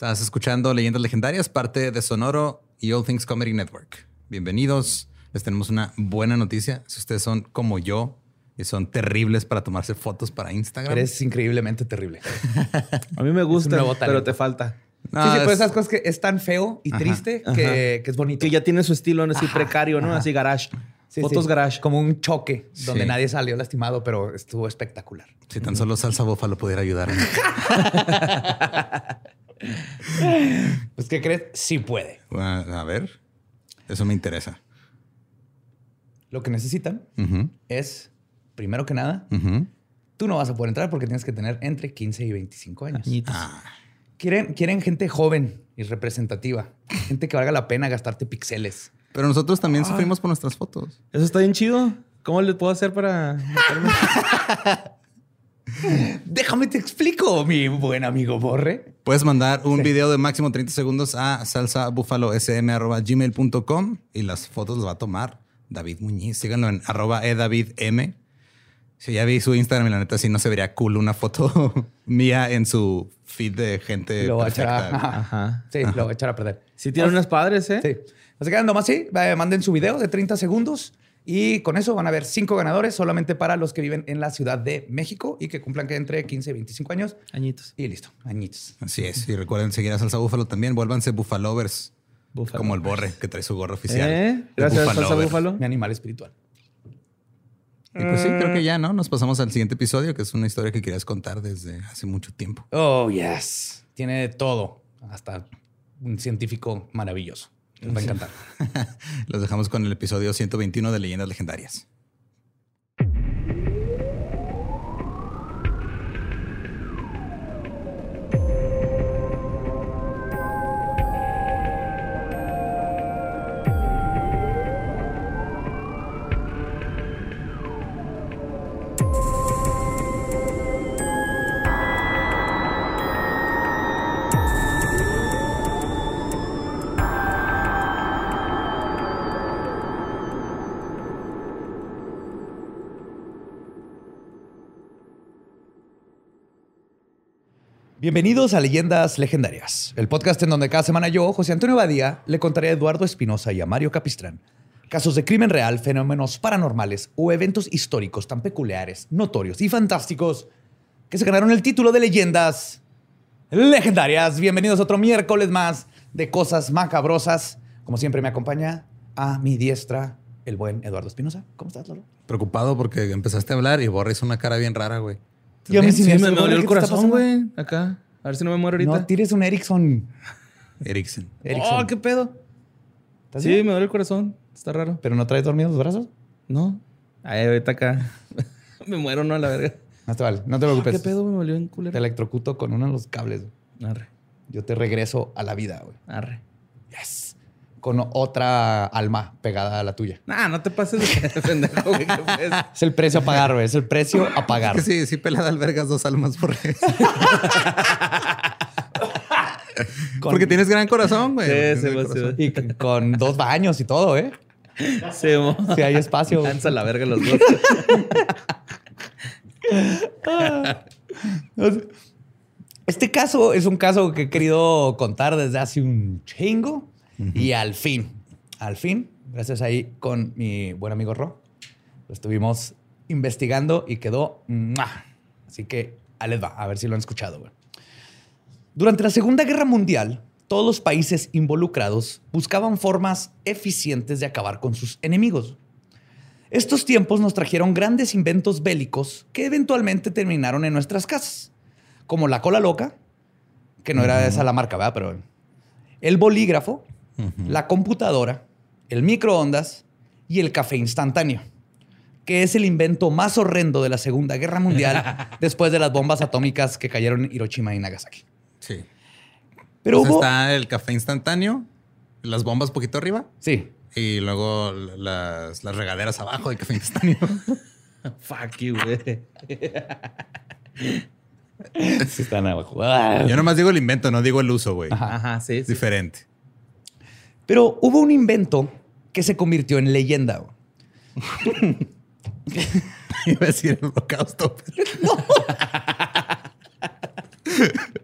Estás escuchando Leyendas Legendarias, parte de Sonoro y All Things Comedy Network. Bienvenidos. Les tenemos una buena noticia. Si ustedes son como yo y son terribles para tomarse fotos para Instagram. Eres increíblemente terrible. A mí me gusta, pero te falta. No, sí, sí, pues es- esas cosas que es tan feo y triste que, que es bonito. Que ya tiene su estilo ¿no? así precario, ¿no? Así garage. Sí, Fotos sí. garage. Como un choque donde Sí. nadie salió lastimado, pero estuvo espectacular. Si tan solo salsa búfalo pudiera ayudar. Pues, ¿qué crees? Sí puede. Ah, A ver, eso me interesa. Lo que necesitan es, primero que nada, tú no vas a poder entrar porque tienes que tener entre 15 y 25 años. Añitos. Quieren, quieren gente joven y representativa. Gente que valga la pena gastarte pixeles. Pero nosotros también sufrimos por nuestras fotos. Eso está bien chido. ¿Cómo le puedo hacer para meterme? Déjame te explico, mi buen amigo Borre. Puedes mandar un video de máximo 30 segundos a salsabúfalosm.gmail.com y las fotos las va a tomar David Muñiz. Síganlo en arroba edavidm. Si ya vi su Instagram y la neta sí no se vería cool una foto mía en su feed de gente Lo voy a echar a, perfecta. ajá. Ajá. Sí, lo voy a echar a perder. Sí tiene unas padres, ¿eh? Sí. Así que nomás sí, eh, manden su video de 30 segundos y con eso van a haber cinco ganadores solamente para los que viven en la Ciudad de México y que cumplan que entre 15 y 25 años. Añitos. Y listo, añitos. Así es. Y recuerden seguir a Salsa Búfalo también. Vuélvanse bufalovers. Búfalo. Como el borre que trae su gorro oficial. ¿Eh? Gracias, salsa Bufalover. búfalo. Mi animal espiritual. Y pues sí, creo que ya, ¿no? Nos pasamos al siguiente episodio, que es una historia que querías contar desde hace mucho tiempo. Oh, yes. Tiene todo. Hasta un científico maravilloso. Va a encantar. Los dejamos con el episodio 121 de Leyendas Legendarias. Bienvenidos a Leyendas Legendarias, el podcast en donde cada semana yo, José Antonio Badía, le contaré a Eduardo Espinosa y a Mario Capistrán casos de crimen real, fenómenos paranormales o eventos históricos tan peculiares, notorios y fantásticos que se ganaron el título de Leyendas Legendarias. Bienvenidos a otro miércoles más de cosas macabrosas. Como siempre me acompaña a mi diestra el buen Eduardo Espinosa. ¿Cómo estás, Lolo? Preocupado porque empezaste a hablar y Borre hizo una cara bien rara, güey. Y a mí Sí, me, me dolió el ¿qué te corazón, güey. Acá. A ver si no me muero ahorita. No tires un Ericsson. Erickson. Ericsson. Oh, qué pedo. ¿Estás Sí, bien? me duele el corazón. Está raro. ¿Pero no traes dormidos los brazos? No. Ay, ahorita acá. me muero, no, a la verga. No te vale, no te preocupes. ¿Qué pedo? Me volvió en Te culero. electrocuto con uno de los cables. Arre. Yo te regreso a la vida, güey. Arre. Yes. Con otra alma pegada a la tuya. Nah, no te pases de pendejo, güey. ¿Qué pues? Es el precio a pagar, güey. Es el precio a pagar. Sí, sí, pelada albergas dos almas por Con- Porque tienes gran corazón, güey. Sí, corazón. va. Y con dos baños y todo, ¿eh? Mo- Si hay espacio. Lanza la verga los dos. Este caso es un caso que he querido contar desde hace un chingo. Y al fin, al fin, gracias ahí con mi buen amigo Ro, lo estuvimos investigando y quedó. ¡mua! Así que les va, a ver si lo han escuchado. güey. Durante la Segunda Guerra Mundial, todos los países involucrados buscaban formas eficientes de acabar con sus enemigos. Estos tiempos nos trajeron grandes inventos bélicos que eventualmente terminaron en nuestras casas, como la cola loca, que no era esa la marca, ¿verdad? Pero el bolígrafo, la computadora, el microondas y el café instantáneo, que es el invento más horrendo de la Segunda Guerra Mundial después de las bombas atómicas que cayeron en Hiroshima y Nagasaki. Sí. Pero hubo... está el café instantáneo, las bombas poquito arriba Sí. y luego las, las regaderas abajo del café instantáneo. Fuck you, güey. Sí están abajo. Ah. Yo nomás digo el invento, no digo el uso, güey. Ajá, sí. diferente. Pero hubo un invento que se convirtió en leyenda. Iba a decir el holocausto.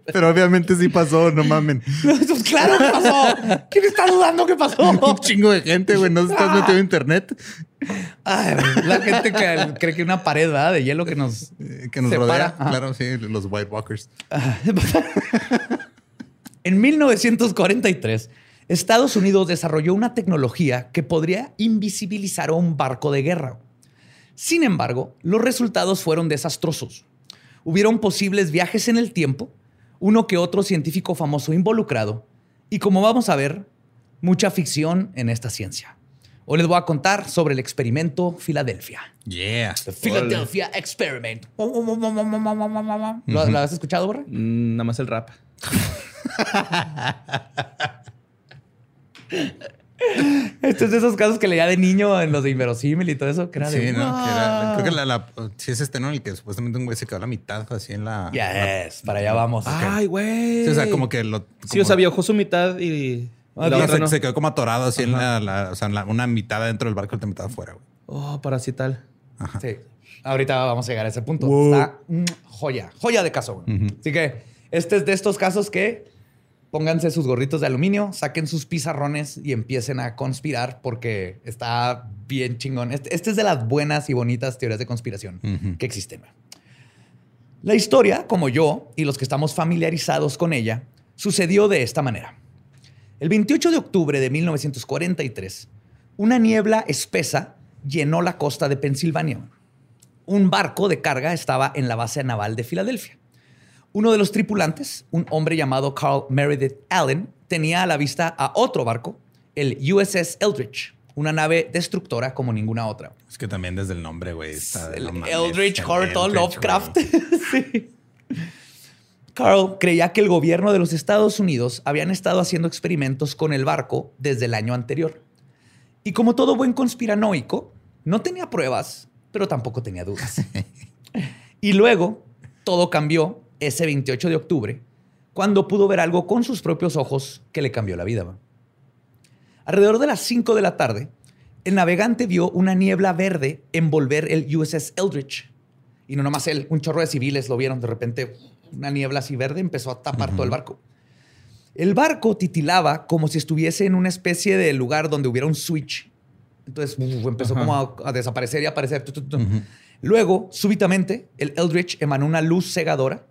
Pero obviamente sí pasó, no mamen. Pues claro que pasó. ¿Quién está dudando que pasó? Un chingo de gente, güey. No se estás metido en internet Ay, la gente que cree que una pared ¿verdad? de hielo que nos eh, que nos separa. rodea. Ajá. Claro, sí, los White Walkers. En 1943, Estados Unidos desarrolló una tecnología que podría invisibilizar a un barco de guerra. Sin embargo, los resultados fueron desastrosos. Hubieron posibles viajes en el tiempo, uno que otro científico famoso involucrado, y como vamos a ver, mucha ficción en esta ciencia. Hoy les voy a contar sobre el experimento Filadelfia. Yeah. The Philadelphia Experiment. ¿Lo, lo has escuchado, Borre? Mm, Nada más el rap. Este es de esos casos que leía de niño en los de inverosímil y todo eso, que era de... Sí, ¿no? Que era- creo que la, la- sí es este, ¿no? El que supuestamente un güey se quedó a la mitad así en la. Yes, para allá vamos. Ay, güey. Sí, o sea, como que lo. Sí, o sea, viajó su mitad y Ah, la otra se, no. se quedó como atorado así en la, la- o sea, en la- una mitad dentro del barco y otra mitad afuera, güey. Oh, parasital. Sí. Ahorita vamos a llegar a ese punto. Wow. Está mm, joya, joya de caso. güey. Así que este es de estos casos que pónganse sus gorritos de aluminio, saquen sus pizarrones y empiecen a conspirar porque está bien chingón. Este, este es de las buenas y bonitas teorías de conspiración que existen. La historia, como yo y los que estamos familiarizados con ella, sucedió de esta manera. El 28 de octubre de 1943, una niebla espesa llenó la costa de Pensilvania. Un barco de carga estaba en la base naval de Filadelfia. Uno de los tripulantes, un hombre llamado Carl Meredith Allen, tenía a la vista a otro barco, el USS Eldridge, una nave destructora como ninguna otra. Es que también desde el nombre, güey. El no mames, Eldritch el Horton Lovecraft. Sí. Carl creía que el gobierno de los Estados Unidos habían estado haciendo experimentos con el barco desde el año anterior. Y como todo buen conspiranoico, no tenía pruebas, pero tampoco tenía dudas. y luego todo cambió ese 28 de octubre, cuando pudo ver algo con sus propios ojos que le cambió la vida. Alrededor de las 5 de la tarde, el navegante vio una niebla verde envolver el USS Eldridge. Y no nomás él, un chorro de civiles lo vieron de repente. Una niebla así verde empezó a tapar todo el barco. El barco titilaba como si estuviese en una especie de lugar donde hubiera un switch. Entonces uf, empezó Ajá. como a, a desaparecer y aparecer. Luego, súbitamente, el Eldritch emanó una luz cegadora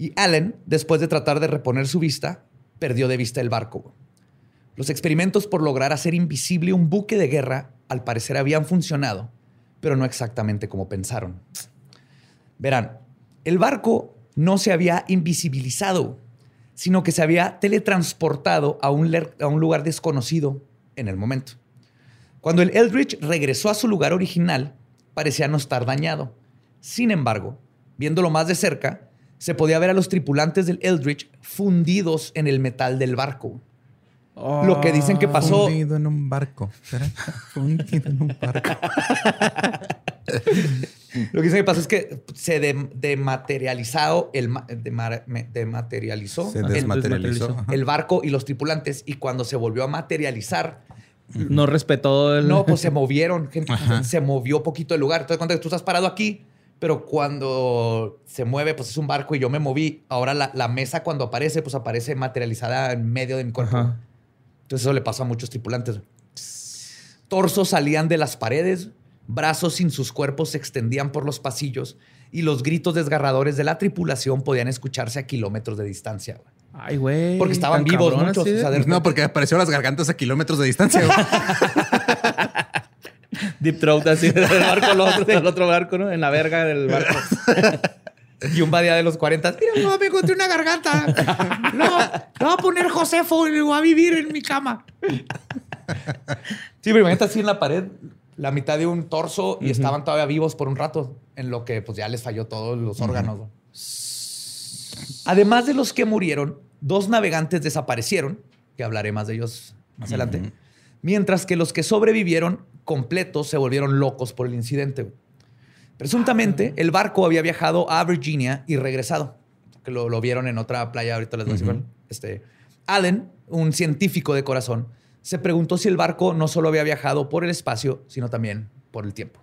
y Allen, después de tratar de reponer su vista, perdió de vista el barco. Los experimentos por lograr hacer invisible un buque de guerra al parecer habían funcionado, pero no exactamente como pensaron. Verán, el barco no se había invisibilizado, sino que se había teletransportado a un, lugar desconocido en el momento. Cuando el Eldridge regresó a su lugar original, parecía no estar dañado. Sin embargo, viéndolo más de cerca, se podía ver a los tripulantes del Eldridge fundidos en el metal del barco. Lo que dicen que pasó. Fundido en un barco. ¿Será? Fundido en un barco. Lo que dicen que pasó es que se de- dematerializó el me- dematerializó Se el- desmaterializó. ajá. el barco y los tripulantes y cuando se volvió a materializar No respetó el. no pues se movieron gente, se movió poquito el lugar entonces cuando tú estás parado aquí pero cuando se mueve pues es un barco y yo me moví ahora la, la mesa cuando aparece pues aparece materializada en medio de mi cuerpo Ajá. entonces eso le pasó a muchos tripulantes torsos salían de las paredes brazos sin sus cuerpos se extendían por los pasillos y los gritos desgarradores de la tripulación podían escucharse a kilómetros de distancia. Ay, güey. Porque estaban vivos cabrón, muchos, así de- o sea, de- No, porque apareció las gargantas a kilómetros de distancia. Deep Throat así del barco al otro, del otro barco, ¿no? En la verga del barco. Y un día de los 40, mira, no, me encontré una garganta. No, no voy a poner Josefo y voy a vivir en mi cama. Sí, pero imagínate así en la pared, la mitad de un torso y estaban todavía vivos por un rato, en lo que pues ya les falló todos los órganos. Además de los que murieron, dos navegantes desaparecieron, que hablaré más de ellos más adelante, mientras que los que sobrevivieron completos se volvieron locos por el incidente. Presuntamente, el barco había viajado a Virginia y regresado, que lo, lo vieron en otra playa, ahorita les voy a decir cuál. Este, Allen, un científico de corazón, se preguntó si el barco no solo había viajado por el espacio, sino también por el tiempo.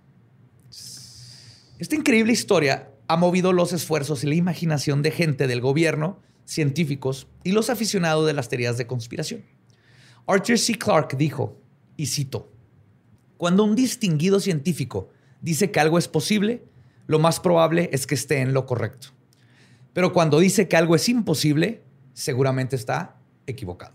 Esta increíble historia ha movido los esfuerzos y la imaginación de gente del gobierno, científicos y los aficionados de las teorías de conspiración. Arthur C. Clarke dijo, y cito, cuando un distinguido científico dice que algo es posible, lo más probable es que esté en lo correcto. Pero cuando dice que algo es imposible, seguramente está equivocado.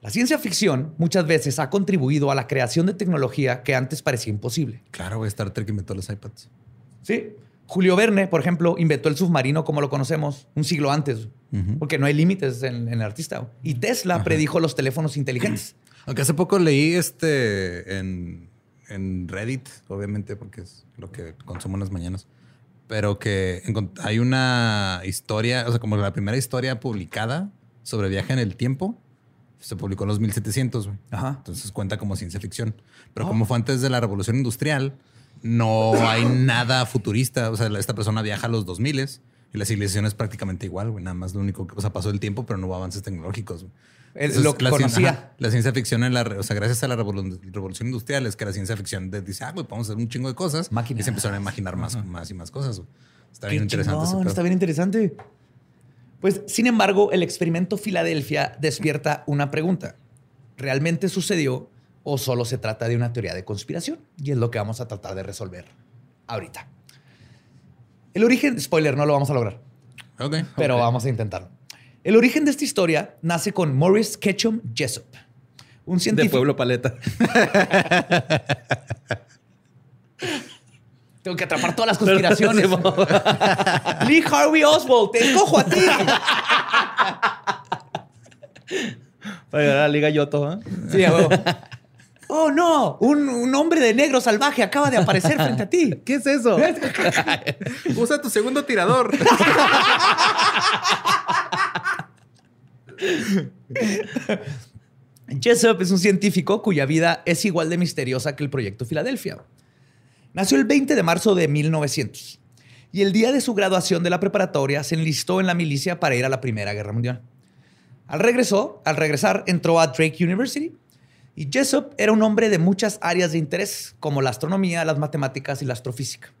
La ciencia ficción muchas veces ha contribuido a la creación de tecnología que antes parecía imposible. Claro, Star Trek inventó los iPads. Sí. Julio Verne, por ejemplo, inventó el submarino como lo conocemos un siglo antes, porque no hay límites en, en el artista. Y Tesla predijo los teléfonos inteligentes. Aunque hace poco leí este en, en Reddit, obviamente, porque es lo que consumo en las mañanas, pero que hay una historia, o sea, como la primera historia publicada sobre viaje en el tiempo, se publicó en los 1700, güey. Ajá. Entonces cuenta como ciencia ficción. Pero como fue antes de la revolución industrial, no hay nada futurista. O sea, esta persona viaja a los 2000 y la civilización es prácticamente igual, güey. Nada más lo único que, o sea, pasó el tiempo, pero no hubo avances tecnológicos. güey. Entonces, lo la, conocía. ajá, la ciencia ficción en la, o sea, gracias a la revolu- revolución industrial es que la ciencia ficción dice, ah, güey, podemos hacer un chingo de cosas. Máquinas. Y se empezaron a imaginar más, más y más cosas. güey. Está Qué bien interesante. chingón, está bien interesante. Pues, sin embargo, el experimento Filadelfia despierta una pregunta. ¿Realmente sucedió o solo se trata de una teoría de conspiración? Y es lo que vamos a tratar de resolver ahorita. El origen, spoiler, no lo vamos a lograr, Ok. pero vamos a intentarlo. El origen de esta historia nace con Morris Ketchum Jessup, un De científico. Pueblo Paleta. Tengo que atrapar todas las conspiraciones. Lee Harvey Oswald, te escojo a ti. Para llegar a la Liga Yoto, ¿eh? Sí, a huevo. Oh, no, un, un hombre de negro salvaje acaba de aparecer frente a ti. ¿Qué es eso? Usa tu segundo tirador. Jessup es un científico cuya vida es igual de misteriosa que el proyecto Filadelfia. Nació el 20 de marzo de 1900 y el día de su graduación de la preparatoria se enlistó en la milicia para ir a la Primera Guerra Mundial. Al, regresó, al regresar entró a Drake University y Jessup era un hombre de muchas áreas de interés como la astronomía, las matemáticas y la astrofísica.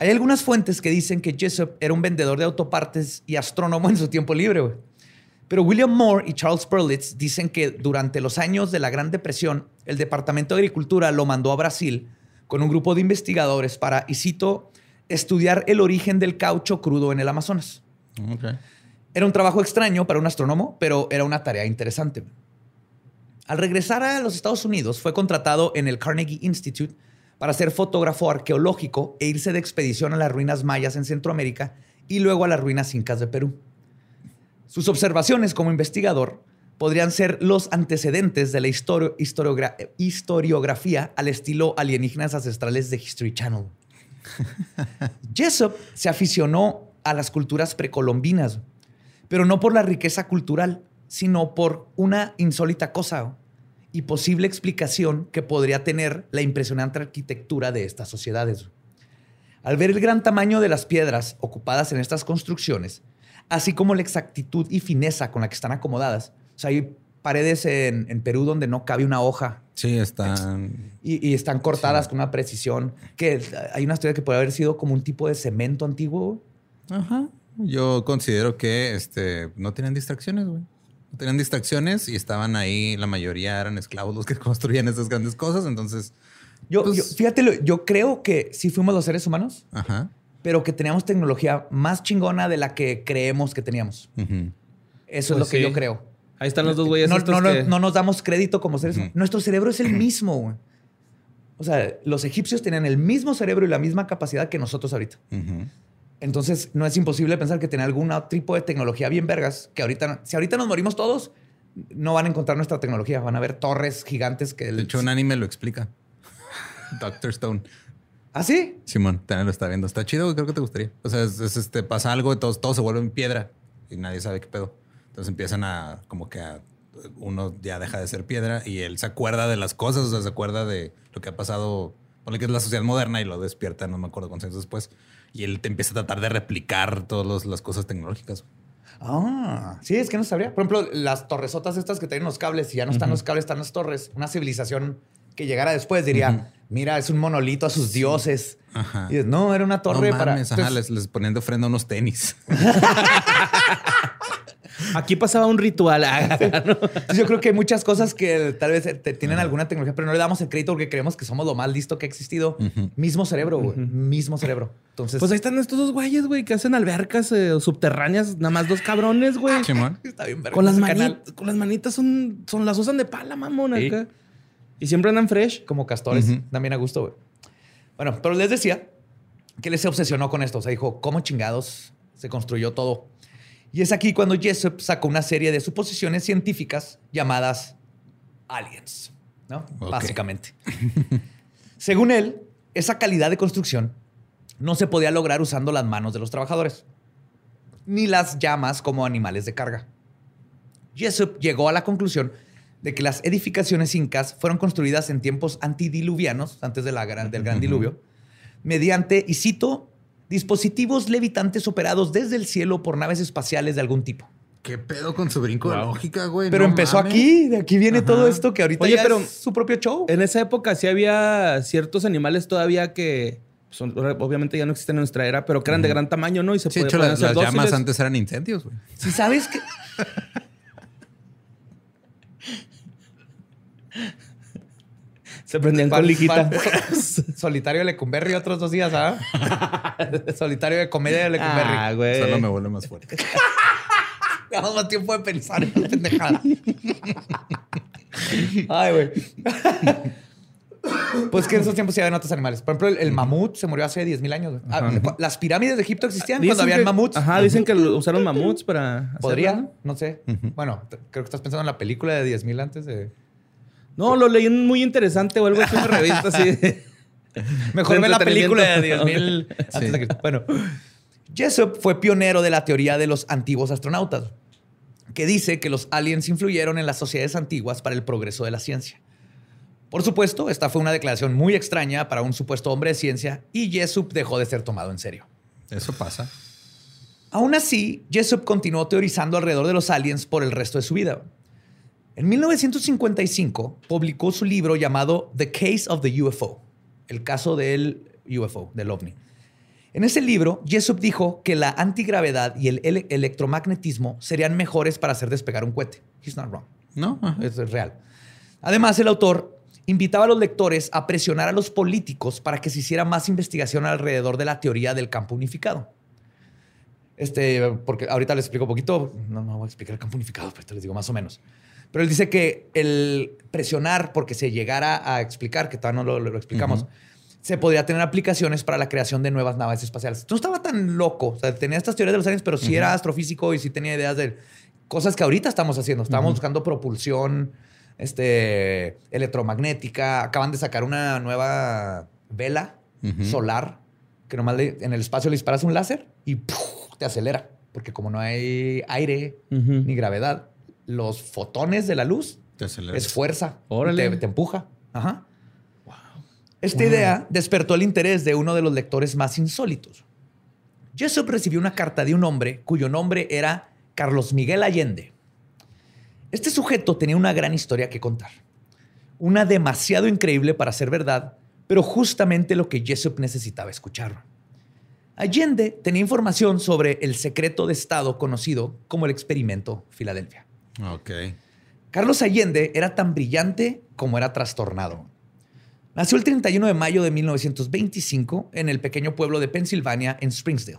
Hay algunas fuentes que dicen que Jessup era un vendedor de autopartes y astrónomo en su tiempo libre. Pero William Moore y Charles Perlitz dicen que durante los años de la Gran Depresión, el Departamento de Agricultura lo mandó a Brasil con un grupo de investigadores para, y cito, estudiar el origen del caucho crudo en el Amazonas. Era un trabajo extraño para un astrónomo, pero era una tarea interesante. Al regresar a los Estados Unidos, fue contratado en el Carnegie Institute para ser fotógrafo arqueológico e irse de expedición a las ruinas mayas en Centroamérica y luego a las ruinas incas de Perú. Sus observaciones como investigador podrían ser los antecedentes de la historio- historiogra- historiografía al estilo alienígenas ancestrales de History Channel. Jessup se aficionó a las culturas precolombinas, pero no por la riqueza cultural, sino por una insólita cosa y posible explicación que podría tener la impresionante arquitectura de estas sociedades. Al ver el gran tamaño de las piedras ocupadas en estas construcciones, así como la exactitud y fineza con la que están acomodadas, o sea, hay paredes en, en Perú donde no cabe una hoja Sí, están. y, y están cortadas con una precisión que hay una historia que puede haber sido como un tipo de cemento antiguo. Ajá. Yo considero que este, no tenían distracciones, güey. No tenían distracciones y estaban ahí, la mayoría eran esclavos los que construían esas grandes cosas. Entonces, Yo, Pues- yo- fíjate, lo- yo creo que sí fuimos los seres humanos, ajá. pero que teníamos tecnología más chingona de la que creemos que teníamos. Eso es Pues lo que yo creo. Ahí están los dos güeyes No, estos no, no- que- no nos damos crédito como seres humanos. Nuestro cerebro es el mismo. güey. O sea, los egipcios tenían el mismo cerebro y la misma capacidad que nosotros ahorita. Ujú. Entonces, no es imposible pensar que tenían algún tipo de tecnología bien vergas, que ahorita, si ahorita nos morimos todos, no van a encontrar nuestra tecnología. Van a ver torres gigantes que... De hecho, un anime lo explica. Doctor Stone. ¿Ah, sí? Simón, también lo está viendo. Está chido, creo que te gustaría. O sea, es, es, este, pasa algo y todo, todo se vuelve en piedra. y nadie sabe qué pedo. Entonces empiezan a, como que a, uno ya deja de ser piedra y él se acuerda de las cosas, o sea, se acuerda de lo que ha pasado, por que es la sociedad moderna y lo despierta, no me acuerdo cuántos años después. Y él te empieza a tratar de replicar todas las cosas tecnológicas. Ah, sí, es que no sabría. Por ejemplo, las torresotas estas que tienen los cables y ya no están los cables, están las torres. Una civilización que llegara después diría, mira, es un monolito a sus dioses. Ajá. Y dices, no, era una torre no para... mames, ajá, Entonces, les, les ponían de ofrenda unos tenis. Aquí pasaba un ritual. Ah, yo creo que hay muchas cosas que tal vez te- tienen alguna tecnología, pero no le damos el crédito porque creemos que somos lo más listo que ha existido. Mismo cerebro, güey. Mismo cerebro. Entonces, Pues ahí están estos dos güeyes, güey, que hacen albercas eh, subterráneas, nada más dos cabrones, güey. Simón. está bien verga Con las, ese mani- canal. con las manitas son, son las usan de pala, mamón, Sí. acá. Y siempre andan fresh. Como castores. También a gusto, güey. Bueno, pero les decía que él se obsesionó con esto. O sea, dijo, ¿cómo chingados se construyó todo? Y es aquí cuando Jessup sacó una serie de suposiciones científicas llamadas aliens, ¿no? Básicamente. Según él, esa calidad de construcción no se podía lograr usando las manos de los trabajadores, ni las llamas como animales de carga. Jessup llegó a la conclusión de que las edificaciones incas fueron construidas en tiempos antidiluvianos, antes de la del gran diluvio, mediante, y cito, dispositivos levitantes operados desde el cielo por naves espaciales de algún tipo. ¿Qué pedo con su brinco de lógica, güey? Pero No empezó mames. aquí, de aquí viene Ajá. todo esto que ahorita Oye, ya pero- es su propio show. En esa época sí había ciertos animales todavía que son- obviamente ya no existen en nuestra era, pero que eran de gran tamaño, ¿no? Y se Sí, de podía- hecho, podían las, las llamas antes eran incendios, güey. Si sabes que... Se prendían Pan- con liquita. pan- solitario de Lecumberri otros dos días, ¿ah? solitario de comedia de Lecumberri. Ah, güey. Solo me vuelve más fuerte. Tenemos más tiempo de pensar en la pendejada. Ay, güey. Pues que en esos tiempos sí habían otros animales. Por ejemplo, el, el mamut se murió hace 10.000 años. güey. Ah, Las pirámides de Egipto existían Dicen cuando habían que- mamuts. Ajá, dicen que lo- usaron mamuts para. hacerlo, Podría, ¿no? no sé. Bueno, creo que estás pensando en la película de 10.000 antes de... No, lo leí en muy interesante o algo así en una revista así. Mejor ve la película de entretenimiento. 10.000 antes de Cristo. Bueno, Jessup fue pionero de la teoría de los antiguos astronautas, que dice que los aliens influyeron en las sociedades antiguas para el progreso de la ciencia. Por supuesto, esta fue una declaración muy extraña para un supuesto hombre de ciencia y Jessup dejó de ser tomado en serio. Eso pasa. Aún así, Jessup continuó teorizando alrededor de los aliens por el resto de su vida. En 1955 publicó su libro llamado The Case of the UFO, el caso del UFO, del ovni. En ese libro, Jessup dijo que la antigravedad y el ele- electromagnetismo serían mejores para hacer despegar un cohete. He's not wrong. ¿No? Eso es real. Además, el autor invitaba a los lectores a presionar a los políticos para que se hiciera más investigación alrededor de la teoría del campo unificado. Este, porque ahorita les explico un poquito, no, no voy a explicar el campo unificado, pero te les digo más o menos. Pero él dice que el presionar porque se llegara a explicar, que todavía no lo, lo explicamos, se podría tener aplicaciones para la creación de nuevas naves espaciales. No estaba tan loco, o sea, tenía estas teorías de los aliens, pero sí era astrofísico y sí tenía ideas de cosas que ahorita estamos haciendo. Estábamos buscando propulsión este, electromagnética. Acaban de sacar una nueva vela solar que nomás le- en el espacio le disparas un láser y ¡puf! te acelera. Porque como no hay aire ni gravedad, los fotones de la luz es fuerza. Órale. Te, te empuja. Ajá. Esta idea despertó el interés de uno de los lectores más insólitos. Jessup recibió una carta de un hombre cuyo nombre era Carlos Miguel Allende. Este sujeto tenía una gran historia que contar. Una demasiado increíble para ser verdad, pero justamente lo que Jessup necesitaba escuchar. Allende tenía información sobre el secreto de Estado conocido como el experimento Filadelfia. Ok. Carlos Allende era tan brillante como era trastornado. Nació el 31 de mayo de 1925 en el pequeño pueblo de Pensilvania, en Springdale.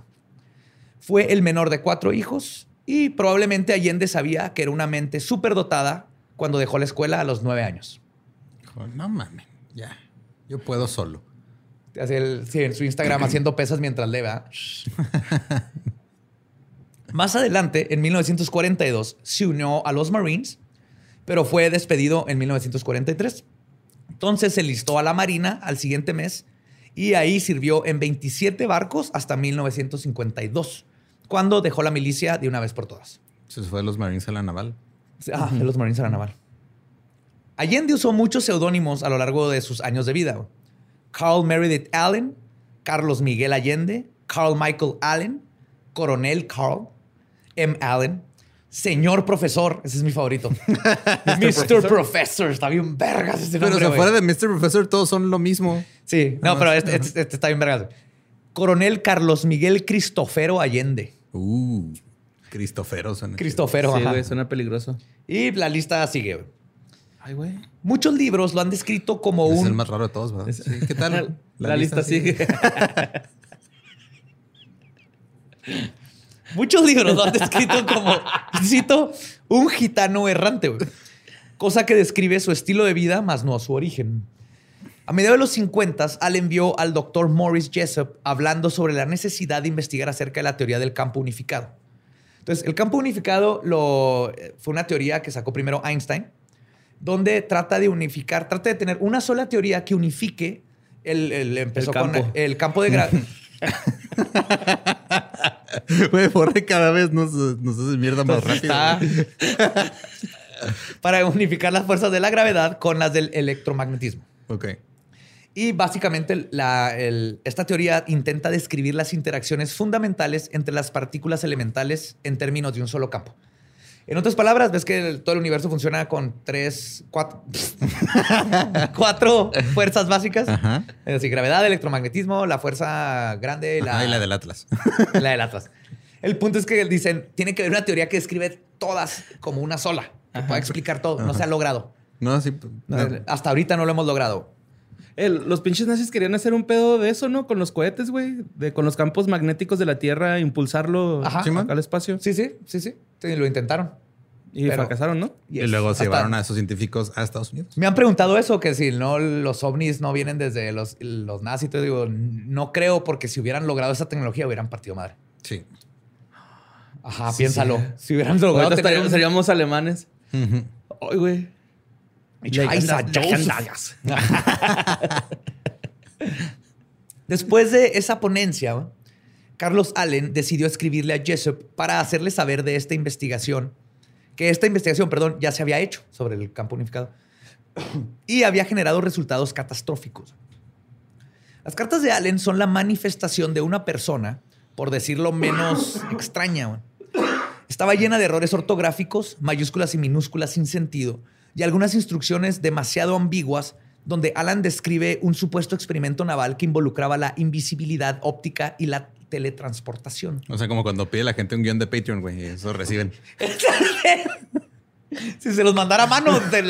Fue el menor de cuatro hijos y probablemente Allende sabía que era una mente superdotada cuando dejó la escuela a los nueve años. No mames, ya. Yo puedo solo. El- sí, en su Instagram haciendo pesas mientras lee, ¿verdad? Más adelante, en 1942, se unió a los Marines, pero fue despedido en 1943. Entonces se listó a la Marina al siguiente mes y ahí sirvió en 27 barcos hasta 1952, cuando dejó la milicia de una vez por todas. Se fue de los Marines a la naval. Ah, de los Marines a la naval. Allende usó muchos seudónimos a lo largo de sus años de vida. Carl Meredith Allen, Carlos Miguel Allende, Carl Michael Allen, Coronel Carl, M. Allen, Señor Profesor, ese es mi favorito. Mr. Professor. está bien vergas ese Pero si fuera de Mr. Professor, todos son lo mismo. Sí, no, pero este, este- este está bien vergas. Coronel Carlos Miguel Cristofero Allende. Uh, Cristofero suena. Cristofero, Sí, ajá. güey, suena peligroso. Y la lista sigue. güey. Ay, güey. Muchos libros lo han descrito como chido. Es un el más raro de todos, ¿verdad? Sí, ¿Qué tal? La, lista, sigue. Muchos libros lo han descrito como, cito, un gitano errante, güey. cosa que describe su estilo de vida, más no su origen. A mediados de los 50, Allen vio al doctor Morris Jessup hablando sobre la necesidad de investigar acerca de la teoría del campo unificado. Entonces, el campo unificado lo, eh, fue una teoría que sacó primero Einstein, donde trata de unificar, trata de tener una sola teoría que unifique el, el- empezó El con campo. el campo de gravedad. Güey, Borre cada vez nos, nos hace mierda más rápido. Para unificar las fuerzas de la gravedad con las del electromagnetismo. Ok. Y básicamente la- el- esta teoría intenta describir las interacciones fundamentales entre las partículas elementales en términos de un solo campo. En otras palabras, ves que el- todo el universo funciona con tres, cuatro, cuatro fuerzas básicas. Ajá. Es decir, gravedad, electromagnetismo, la fuerza grande, la, Ajá, y la del Atlas. la del Atlas. El punto es que dicen, tiene que haber una teoría que describe todas como una sola, que pueda explicar todo. No se ha logrado. No, sí. no. Hasta ahorita no lo hemos logrado. El- los pinches nazis querían hacer un pedo de eso, ¿no? Con los cohetes, güey. De, con los campos magnéticos de la Tierra, impulsarlo Sí, al espacio. Sí, sí, sí, sí. Sí, lo intentaron. Y Pero- fracasaron, ¿no? Y luego se llevaron a esos científicos a Estados Unidos. Me han preguntado eso, que si no los ovnis no vienen desde los, los nazis. Te digo, no creo porque si hubieran logrado esa tecnología hubieran partido madre. Sí. Ajá, piénsalo. Si hubieran logrado tener estaríamos, seríamos alemanes. Ujú. Ay, güey. Después de esa ponencia, Carlos Allen decidió escribirle a Jessup para hacerle saber de esta investigación, que esta investigación, perdón, ya se había hecho sobre el campo unificado y había generado resultados catastróficos. Las cartas de Allen son la manifestación de una persona, por decirlo menos extraña. Estaba llena de errores ortográficos, mayúsculas y minúsculas sin sentido y algunas instrucciones demasiado ambiguas donde Alan describe un supuesto experimento naval que involucraba la invisibilidad óptica y la teletransportación. O sea, como cuando pide la gente un guion de Patreon, güey, y eso reciben. Si se los mandara a mano, te-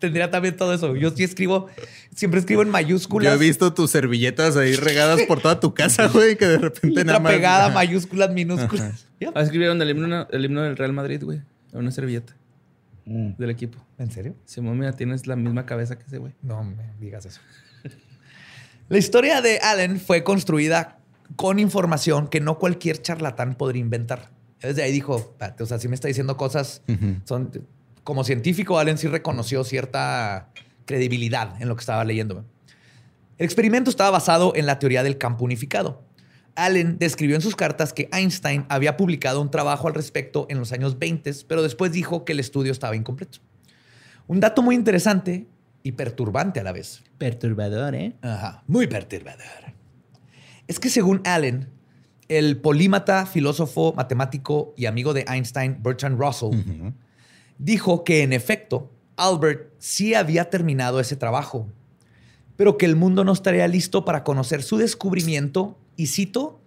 tendría también todo eso. Yo sí escribo, siempre escribo en mayúsculas. Yo he visto tus servilletas ahí regadas por toda tu casa, güey, que de repente letra nada más. pegada, mayúsculas, minúsculas. Ya. Ah, escribieron el himno, el himno del Real Madrid, güey. En una servilleta del equipo. ¿En serio? Simón, mira, tienes la misma cabeza que ese güey. No me digas eso. La historia de Allen fue construida con información que no cualquier charlatán podría inventar. Desde ahí dijo, "Espérate, o sea, si me está diciendo cosas, son como científico, Allen sí reconoció cierta credibilidad en lo que estaba leyendo. El experimento estaba basado en la teoría del campo unificado. Allen describió en sus cartas que Einstein había publicado un trabajo al respecto en los años 20, pero después dijo que el estudio estaba incompleto. Un dato muy interesante y perturbante a la vez. Perturbador, ¿eh? Ajá, muy perturbador. Es que según Allen, el polímata, filósofo, matemático y amigo de Einstein, Bertrand Russell, dijo que en efecto, Albert sí había terminado ese trabajo, pero que el mundo no estaría listo para conocer su descubrimiento, y cito,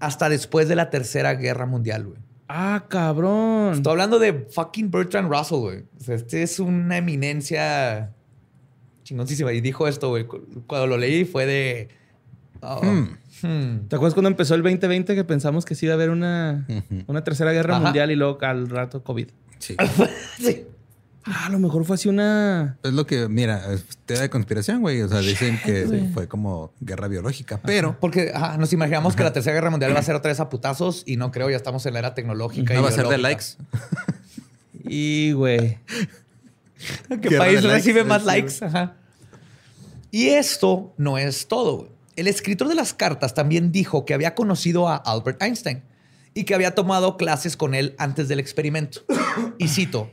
hasta después de la Tercera Guerra Mundial, güey. Ah, cabrón. Estoy hablando de fucking Bertrand Russell, güey. O sea, este es una eminencia chingoncísima. Y dijo esto, güey. Cu- Cuando lo leí fue de... oh, hmm. ¿Te acuerdas cuando empezó el 2020 que pensamos que sí iba a haber una, una tercera guerra Ajá. mundial y luego al rato COVID? Sí. Sí. Ah, a lo mejor fue así una. Es lo que, mira, es teoría de conspiración, güey. O sea, dicen que fue como guerra biológica, pero Porque ajá, nos imaginamos que la Tercera Guerra Mundial va a ser otra vez a putazos y no creo, ya estamos en la era tecnológica. no y va a ser de likes. Y, güey. ¿Qué país likes, recibe sí, más likes? Ajá. Y esto no es todo. güey. El escritor de las cartas también dijo que había conocido a Albert Einstein y que había tomado clases con él antes del experimento. Y cito,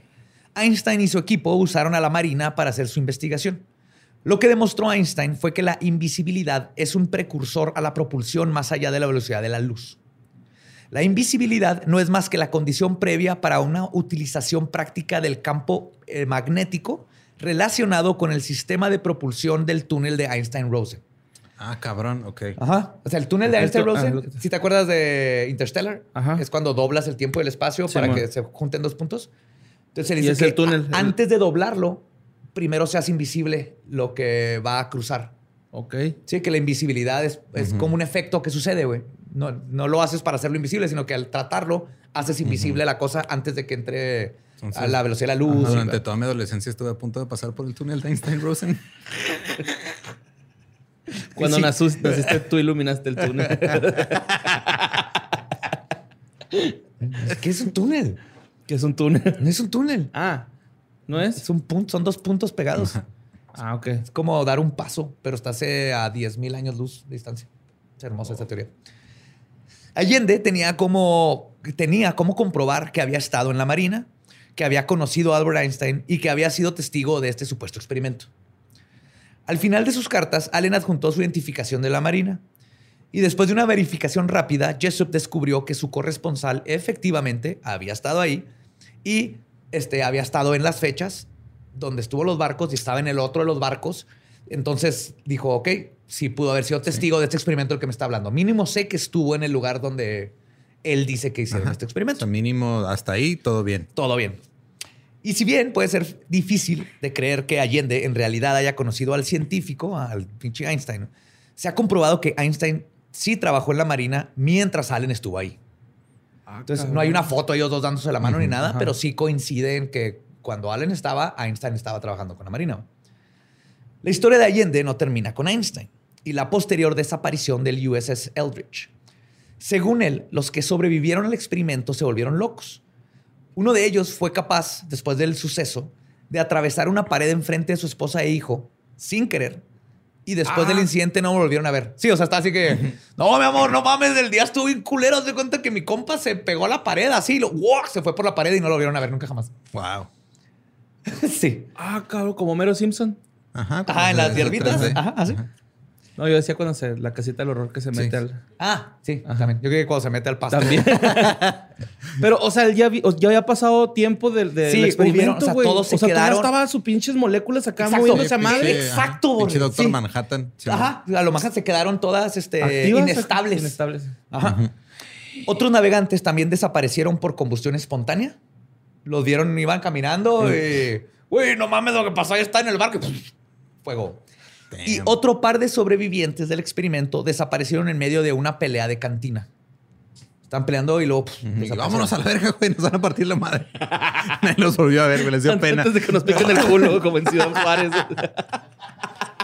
Einstein y su equipo usaron a la Marina para hacer su investigación. Lo que demostró Einstein fue que la invisibilidad es un precursor a la propulsión más allá de la velocidad de la luz. La invisibilidad no es más que la condición previa para una utilización práctica del campo eh, magnético relacionado con el sistema de propulsión del túnel de Einstein-Rosen. Ah, cabrón, ok. Ajá. O sea, el túnel de Esto- Einstein-Rosen, ah, si te acuerdas de Interstellar, Ajá. es cuando doblas el tiempo y el espacio Sí, para mon. que se junten dos puntos. Entonces, él Y dice es que el túnel, a- el- antes de doblarlo, primero se hace invisible lo que va a cruzar. Ok. Sí, que la invisibilidad es, es como un efecto que sucede, güey. No, no lo haces para hacerlo invisible, sino que al tratarlo haces invisible la cosa antes de que entre a Entonces, la velocidad de la luz. y- Durante toda mi adolescencia estuve a punto de pasar por el túnel de Einstein-Rosen. Cuando Sí. naciste, tú iluminaste el túnel. ¿Qué es un túnel? que es un túnel. No es un túnel. Ah, ¿no es? Es un punto, son dos puntos pegados. Ah, ok. Es como dar un paso, pero estás a 10.000 años luz de distancia. Es hermosa esta teoría. Allende tenía como, tenía como comprobar que había estado en la Marina, que había conocido a Albert Einstein y que había sido testigo de este supuesto experimento. Al final de sus cartas, Allen adjuntó su identificación de la Marina. Y después de una verificación rápida, Jessup descubrió que su corresponsal efectivamente había estado ahí y este, había estado en las fechas donde estuvo los barcos y estaba en el otro de los barcos. Entonces dijo, ok, sí pudo haber sido testigo de este experimento del que me está hablando. Mínimo sé que estuvo en el lugar donde él dice que hicieron Ajá. este O experimento. sea, mínimo hasta ahí, todo bien. Todo bien. Y si bien puede ser difícil de creer que Allende en realidad haya conocido al científico, al pinche Einstein, se ha comprobado que Einstein sí trabajó en la Marina mientras Allen estuvo ahí. Entonces, no hay una foto de ellos dos dándose la mano ni nada, pero sí coincide en que cuando Allen estaba, Einstein estaba trabajando con la Marina. La historia de Allende no termina con Einstein y la posterior desaparición del USS Eldridge. Según él, los que sobrevivieron al experimento se volvieron locos. Uno de ellos fue capaz, después del suceso, de atravesar una pared enfrente de su esposa e hijo sin querer. Y después del incidente no me volvieron a ver. Sí, o sea, está así que, no, mi amor, no mames, el día estuvo bien culero. de cuenta que mi compa se pegó a la pared así, y lo, ¡wow! se fue por la pared y no lo vieron a ver nunca jamás. Wow. sí. Ah, cabrón, como Mero Simpson. Ajá. Ajá, en las hierbitas. 3D. Ajá, así. No, yo decía cuando se, la casita del horror que se Sí. mete al. Ah, sí, también. Yo creo que cuando se mete al pasto. También. Pero, o sea, él ya, vi- ya había pasado tiempo del, del Sí, experimento, o sea, güey. todos se o sea, todavía quedaron- estaban sus pinches moléculas acá Exacto. moviéndose a Sí, madre. pinche- Exacto, Pinche Borre, Doctor sí. Manhattan. Sí, Ajá, a lo mejor se quedaron todas este, Activas, inestables. Inestables. Ajá. Otros navegantes también desaparecieron por combustión espontánea. Los vieron, iban caminando y... Güey, no mames, lo que pasó ahí está en el barco. y, Fuego. Y Damn. otro par de sobrevivientes del experimento desaparecieron en medio de una pelea de cantina. Están peleando y luego... pff, Y vámonos a la verga, güey. Nos van a partir la madre. Nadie los volvió a ver, güey. Les dio pena. Antes de que nos piquen el culo, como en Ciudad Juárez.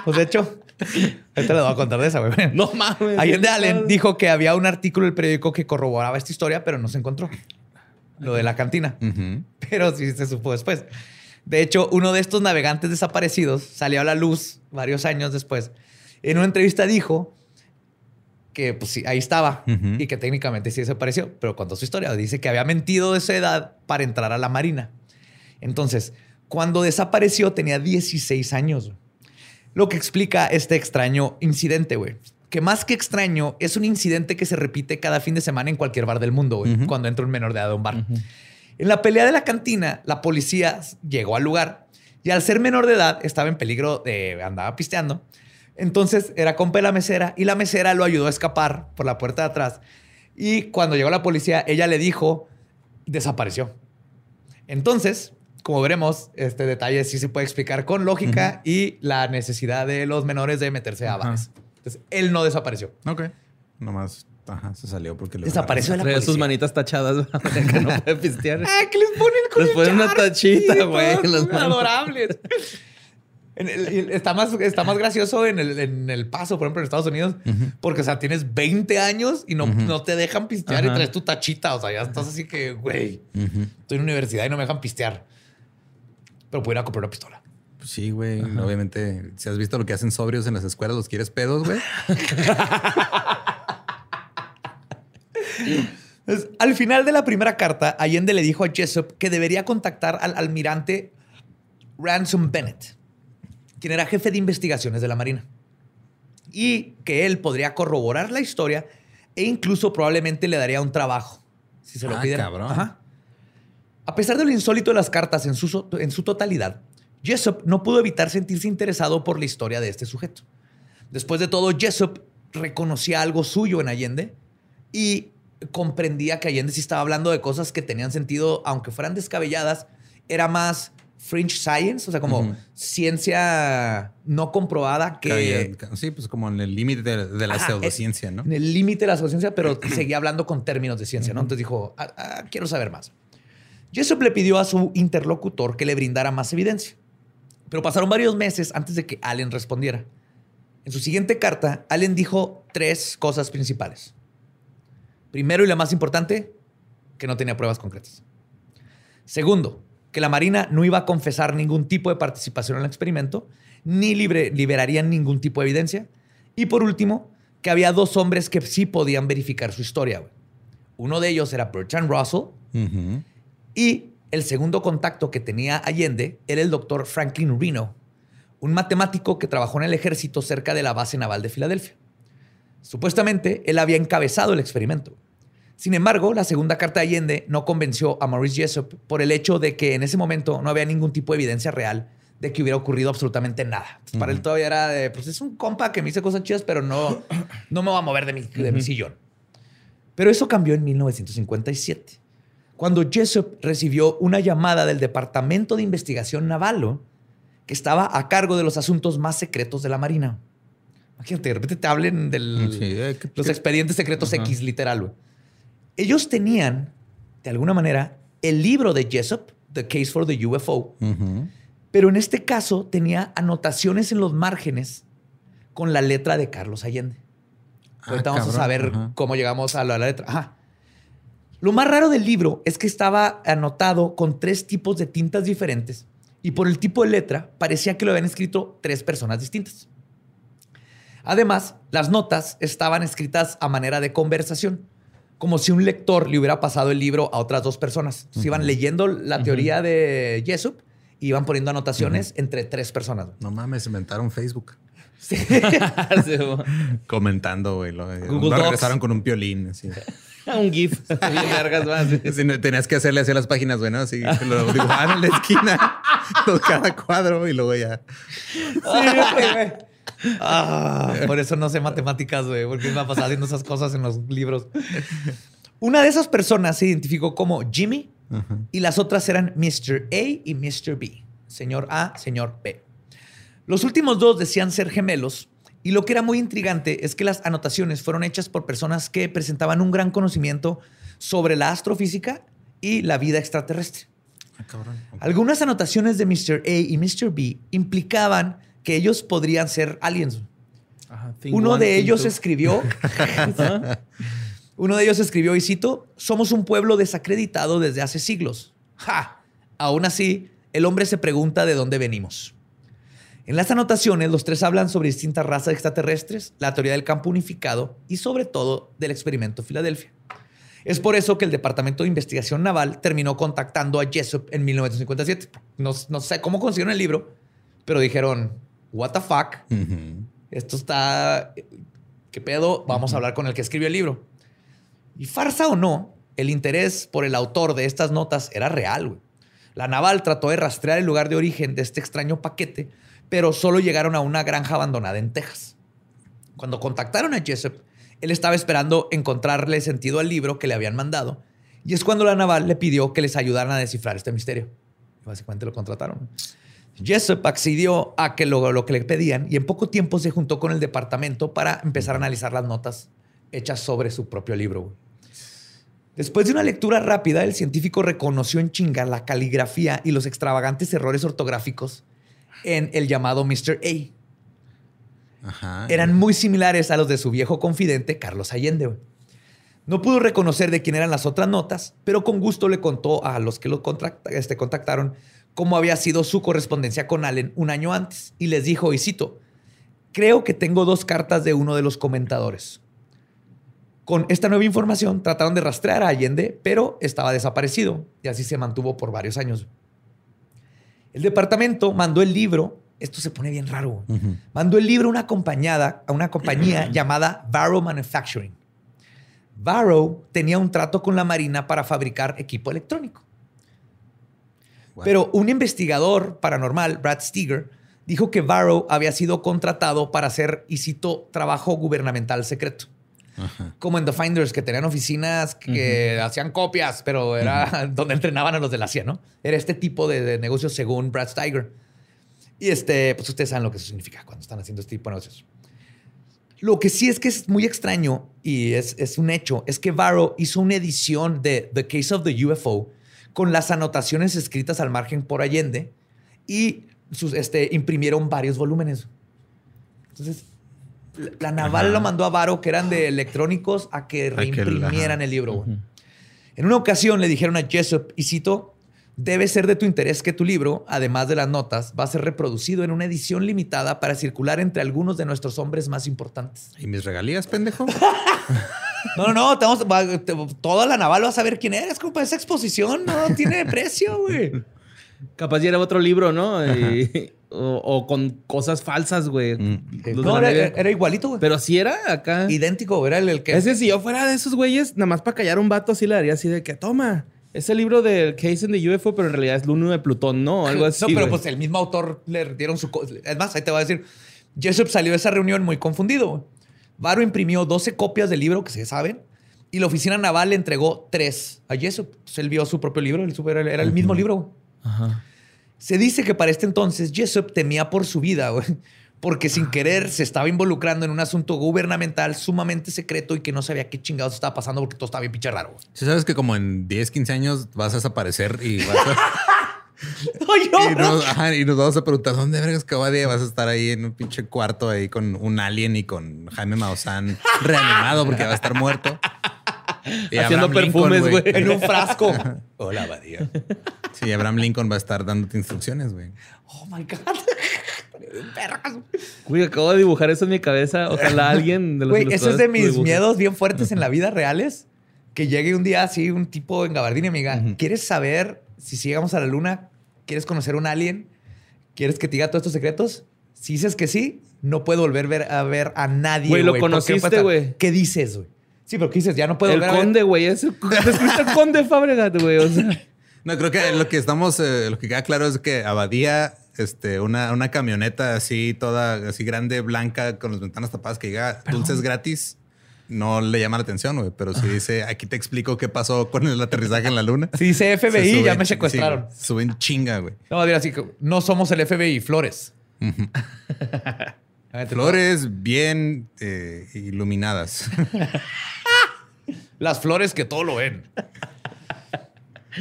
Pues de hecho, ahorita les voy a contar de esa, güey. no mames. Allende Allen dijo que había un artículo del periódico que corroboraba esta historia, pero no se encontró. Lo de la cantina. Ujú. Pero sí se supo después. De hecho, uno de estos navegantes desaparecidos salió a la luz varios años después. En una entrevista dijo que pues sí, ahí estaba y que técnicamente sí desapareció, pero contó su historia. Dice que había mentido de esa edad para entrar a la Marina. Entonces, cuando desapareció tenía 16 años. Lo que explica este extraño incidente, güey. Que más que extraño, es un incidente que se repite cada fin de semana en cualquier bar del mundo, güey, cuando entra un menor de edad a un bar. En la pelea de la cantina, la policía llegó al lugar y al ser menor de edad estaba en peligro de andaba pisteando. Entonces era compa de la mesera y la mesera lo ayudó a escapar por la puerta de atrás. Y cuando llegó la policía, ella le dijo, desapareció. Entonces, como veremos, este detalle sí se puede explicar con lógica y la necesidad de los menores de meterse a bares. Entonces, él no desapareció. Ok. Nomás, ajá, se salió porque le Desapareció de la Traía sus policía. manitas tachadas que no puede pistear. Ah, que les ponen con Les el ponen una tachita, güey. Adorables. En el- y está, más, está más gracioso en el, en el paso, por ejemplo, en Estados Unidos, porque, o sea, tienes 20 años y no, no te dejan pistear y traes tu tachita. O sea, ya estás así que, güey, estoy en universidad y no me dejan pistear. Pero puedo ir a comprar una pistola. Pues sí, güey. Obviamente, si has visto lo que hacen sobrios en las escuelas, los quieres pedos, güey. Entonces, al final de la primera carta, Allende le dijo a Jessup que debería contactar al almirante Ransom Bennett, quien era jefe de investigaciones de la Marina, y que él podría corroborar la historia e incluso probablemente le daría un trabajo si se lo Ah, cabrón. Ajá. A pesar de lo insólito de las cartas en su, en su totalidad, Jessup no pudo evitar sentirse interesado por la historia de este sujeto. Después de todo, Jessup reconocía algo suyo en Allende y comprendía que Allende sí estaba hablando de cosas que tenían sentido, aunque fueran descabelladas, era más fringe science, o sea, como ciencia no comprobada que... Sí, pues como en el límite de, de la Ajá, pseudociencia, ¿no? En el límite de la ciencia, pero seguía hablando con términos de ciencia, ¿no? Entonces dijo, "Ah, ah, quiero saber más. Jessup le pidió a su interlocutor que le brindara más evidencia. Pero pasaron varios meses antes de que Allen respondiera. En su siguiente carta, Allen dijo tres cosas principales. Primero y la más importante, que no tenía pruebas concretas. Segundo, que la Marina no iba a confesar ningún tipo de participación en el experimento, ni libre- liberarían ningún tipo de evidencia. Y por último, que había dos hombres que sí podían verificar su historia. Uno de ellos era Bertrand Russell y el segundo contacto que tenía Allende era el doctor Franklin Reno, un matemático que trabajó en el ejército cerca de la base naval de Filadelfia. Supuestamente, él había encabezado el experimento. Sin embargo, la segunda carta de Allende no convenció a Maurice Jessup por el hecho de que en ese momento no había ningún tipo de evidencia real de que hubiera ocurrido absolutamente nada. Entonces, Para él todavía era de, pues es un compa que me dice cosas chidas, pero no, no me va a mover de mi, de mi sillón. Pero eso cambió en 1957, cuando Jessup recibió una llamada del Departamento de Investigación Naval, que estaba a cargo de los asuntos más secretos de la Marina. Imagínate, de repente te hablen de Sí, eh, ¿qué- los expedientes secretos. X, literal. Ellos tenían, de alguna manera, el libro de Jessup, The Case for the UFO, pero en este caso tenía anotaciones en los márgenes con la letra de Carlos Allende. Ah, Ahorita vamos a saber cómo llegamos a la, la letra. Ajá. Lo más raro del libro es que estaba anotado con tres tipos de tintas diferentes y por el tipo de letra parecía que lo habían escrito tres personas distintas. Además, las notas estaban escritas a manera de conversación, como si un lector le hubiera pasado el libro a otras dos personas. Entonces, iban leyendo la teoría de Jessup y iban poniendo anotaciones entre tres personas. No mames, inventaron Facebook. Sí. Sí. Comentando, güey. Lo, Google lo Docs. regresaron con un piolín. Así. un GIF. Bien sí. Sí, no, tenías que hacerle así a las páginas, güey, ¿no? Así lo dibujaban en la esquina, cada cuadro y luego ya. Ah, por eso no sé matemáticas, güey, porque me va a pasar haciendo esas cosas en los libros. Una de esas personas se identificó como Jimmy y las otras eran Mr. A y Mr. B. Señor A, señor B. Los últimos dos decían ser gemelos y lo que era muy intrigante es que las anotaciones fueron hechas por personas que presentaban un gran conocimiento sobre la astrofísica y la vida extraterrestre. Algunas anotaciones de Mr. A y Mr. B implicaban que ellos podrían ser aliens. Ajá, Uno one, de ellos two. escribió, uno de ellos escribió, y cito, somos un pueblo desacreditado desde hace siglos. ¡Ja! Aún así, el hombre se pregunta de dónde venimos. En las anotaciones, los tres hablan sobre distintas razas extraterrestres, la teoría del campo unificado y sobre todo del experimento Filadelfia. Es por eso que el Departamento de Investigación Naval terminó contactando a Jessup en 1957. No, no sé cómo consiguieron el libro, pero dijeron, what the fuck, esto está. ¿Qué pedo? Vamos a hablar con el que escribió el libro. Y farsa o no, el interés por el autor de estas notas era real. güey. La naval trató de rastrear el lugar de origen de este extraño paquete, pero solo llegaron a una granja abandonada en Texas. Cuando contactaron a Jessup, él estaba esperando encontrarle sentido al libro que le habían mandado. Y es cuando la naval le pidió que les ayudaran a descifrar este misterio. Y básicamente lo contrataron. Jessup accedió a que lo, lo que le pedían y en poco tiempo se juntó con el departamento para empezar a analizar las notas hechas sobre su propio libro. Después de una lectura rápida, el científico reconoció en chinga la caligrafía y los extravagantes errores ortográficos en el llamado Mr. A. Ajá. Eran muy similares a los de su viejo confidente, Carlos Allende. No pudo reconocer de quién eran las otras notas, pero con gusto le contó a los que lo este, contactaron cómo había sido su correspondencia con Allen un año antes. Y les dijo, y cito, creo que tengo dos cartas de uno de los comentadores. Con esta nueva información trataron de rastrear a Allende, pero estaba desaparecido y así se mantuvo por varios años. El departamento mandó el libro, esto se pone bien raro, mandó el libro una, acompañada, a una compañía llamada Barrow Manufacturing. Barrow tenía un trato con la Marina para fabricar equipo electrónico. Pero un investigador paranormal, Brad Steger, dijo que Barrow había sido contratado para hacer, y cito, trabajo gubernamental secreto. Como en The Finders, que tenían oficinas que hacían copias, pero era donde entrenaban a los de la CIA, ¿no? Era este tipo de, de negocios según Brad Steiger. Y este, pues ustedes saben lo que eso significa cuando están haciendo este tipo de negocios. Lo que sí es que es muy extraño y es, es un hecho, es que Barrow hizo una edición de The Case of the UFO con las anotaciones escritas al margen por Allende y sus, este, imprimieron varios volúmenes. Entonces, la- la naval lo mandó a Barrow, que eran de electrónicos, a que reimprimieran ajá. el libro. güey. En una ocasión le dijeron a Jessup, y cito, debe ser de tu interés que tu libro, además de las notas, va a ser reproducido en una edición limitada para circular entre algunos de nuestros hombres más importantes. ¿Y mis regalías, pendejo? No, no, no, te vamos- va- te- toda la naval va a saber quién eres, compa. Esa exposición no tiene precio, güey. Capaz ya era otro libro, ¿no? Y- o, o con cosas falsas, güey. De No, era, era igualito, güey. Pero sí era acá. Idéntico, era el, el que... Ese si yo fuera de esos güeyes, nada más para callar a un vato así le daría así de que toma. Es el libro del Case in the UFO, pero en realidad es Luno de Plutón, ¿no? Algo así. no, pero pues el mismo autor le dieron su... Es más, ahí te voy a decir. Jessup salió de esa reunión muy confundido. Varo imprimió 12 copias del libro, que se saben, y la oficina naval le entregó tres a Jessup. Entonces, él vio su propio libro, era, era el mismo libro. Ajá. Se dice que para este entonces Jessup temía por su vida, güey, porque sin querer se estaba involucrando en un asunto gubernamental sumamente secreto y que no sabía qué chingados estaba pasando porque todo estaba bien pinche raro. Si sabes que como en 10, 15 años vas a desaparecer y vas a... No, y, no. nos, ajá, y nos vamos a preguntar, ¿dónde vergas Cabadia? Vas a estar ahí en un pinche cuarto ahí con un alien y con Jaime Maussan reanimado porque va a estar muerto. Y Haciendo Abraham perfumes, güey. En un frasco. Hola, Abadía. Sí, Abraham Lincoln va a estar dándote instrucciones, güey. Oh my God. Perras. Güey, acabo de dibujar eso en mi cabeza. Ojalá alguien de los Güey, eso es de mis miedos bien fuertes en la vida reales. Que llegue un día así un tipo en gabardina y me diga, ¿quieres saber si llegamos a la luna? ¿Quieres conocer un alien? ¿Quieres que te diga todos estos secretos? Si dices que sí, no puedo volver ver- a ver a nadie. Güey, lo ¿Por qué? conociste, güey. ¿Qué dices, güey? Sí, pero ¿qué dices? Ya no puedo El volver a ver- conde, güey. Es el, conde Fabregat, güey. O sea, No, creo que lo que estamos, eh, lo que queda claro es que Abadía, este, una, una camioneta así, toda así grande, blanca, con las ventanas tapadas, que llega dulces gratis, no le llama la atención, güey. Pero si dice, aquí te explico qué pasó con el aterrizaje en la luna. Si dice se FBI, ya suben- me sí, secuestraron. güey, suben chinga, güey. no, a decir así, no somos el FBI, Flores. Flores bien eh, iluminadas. Las flores que todo lo ven.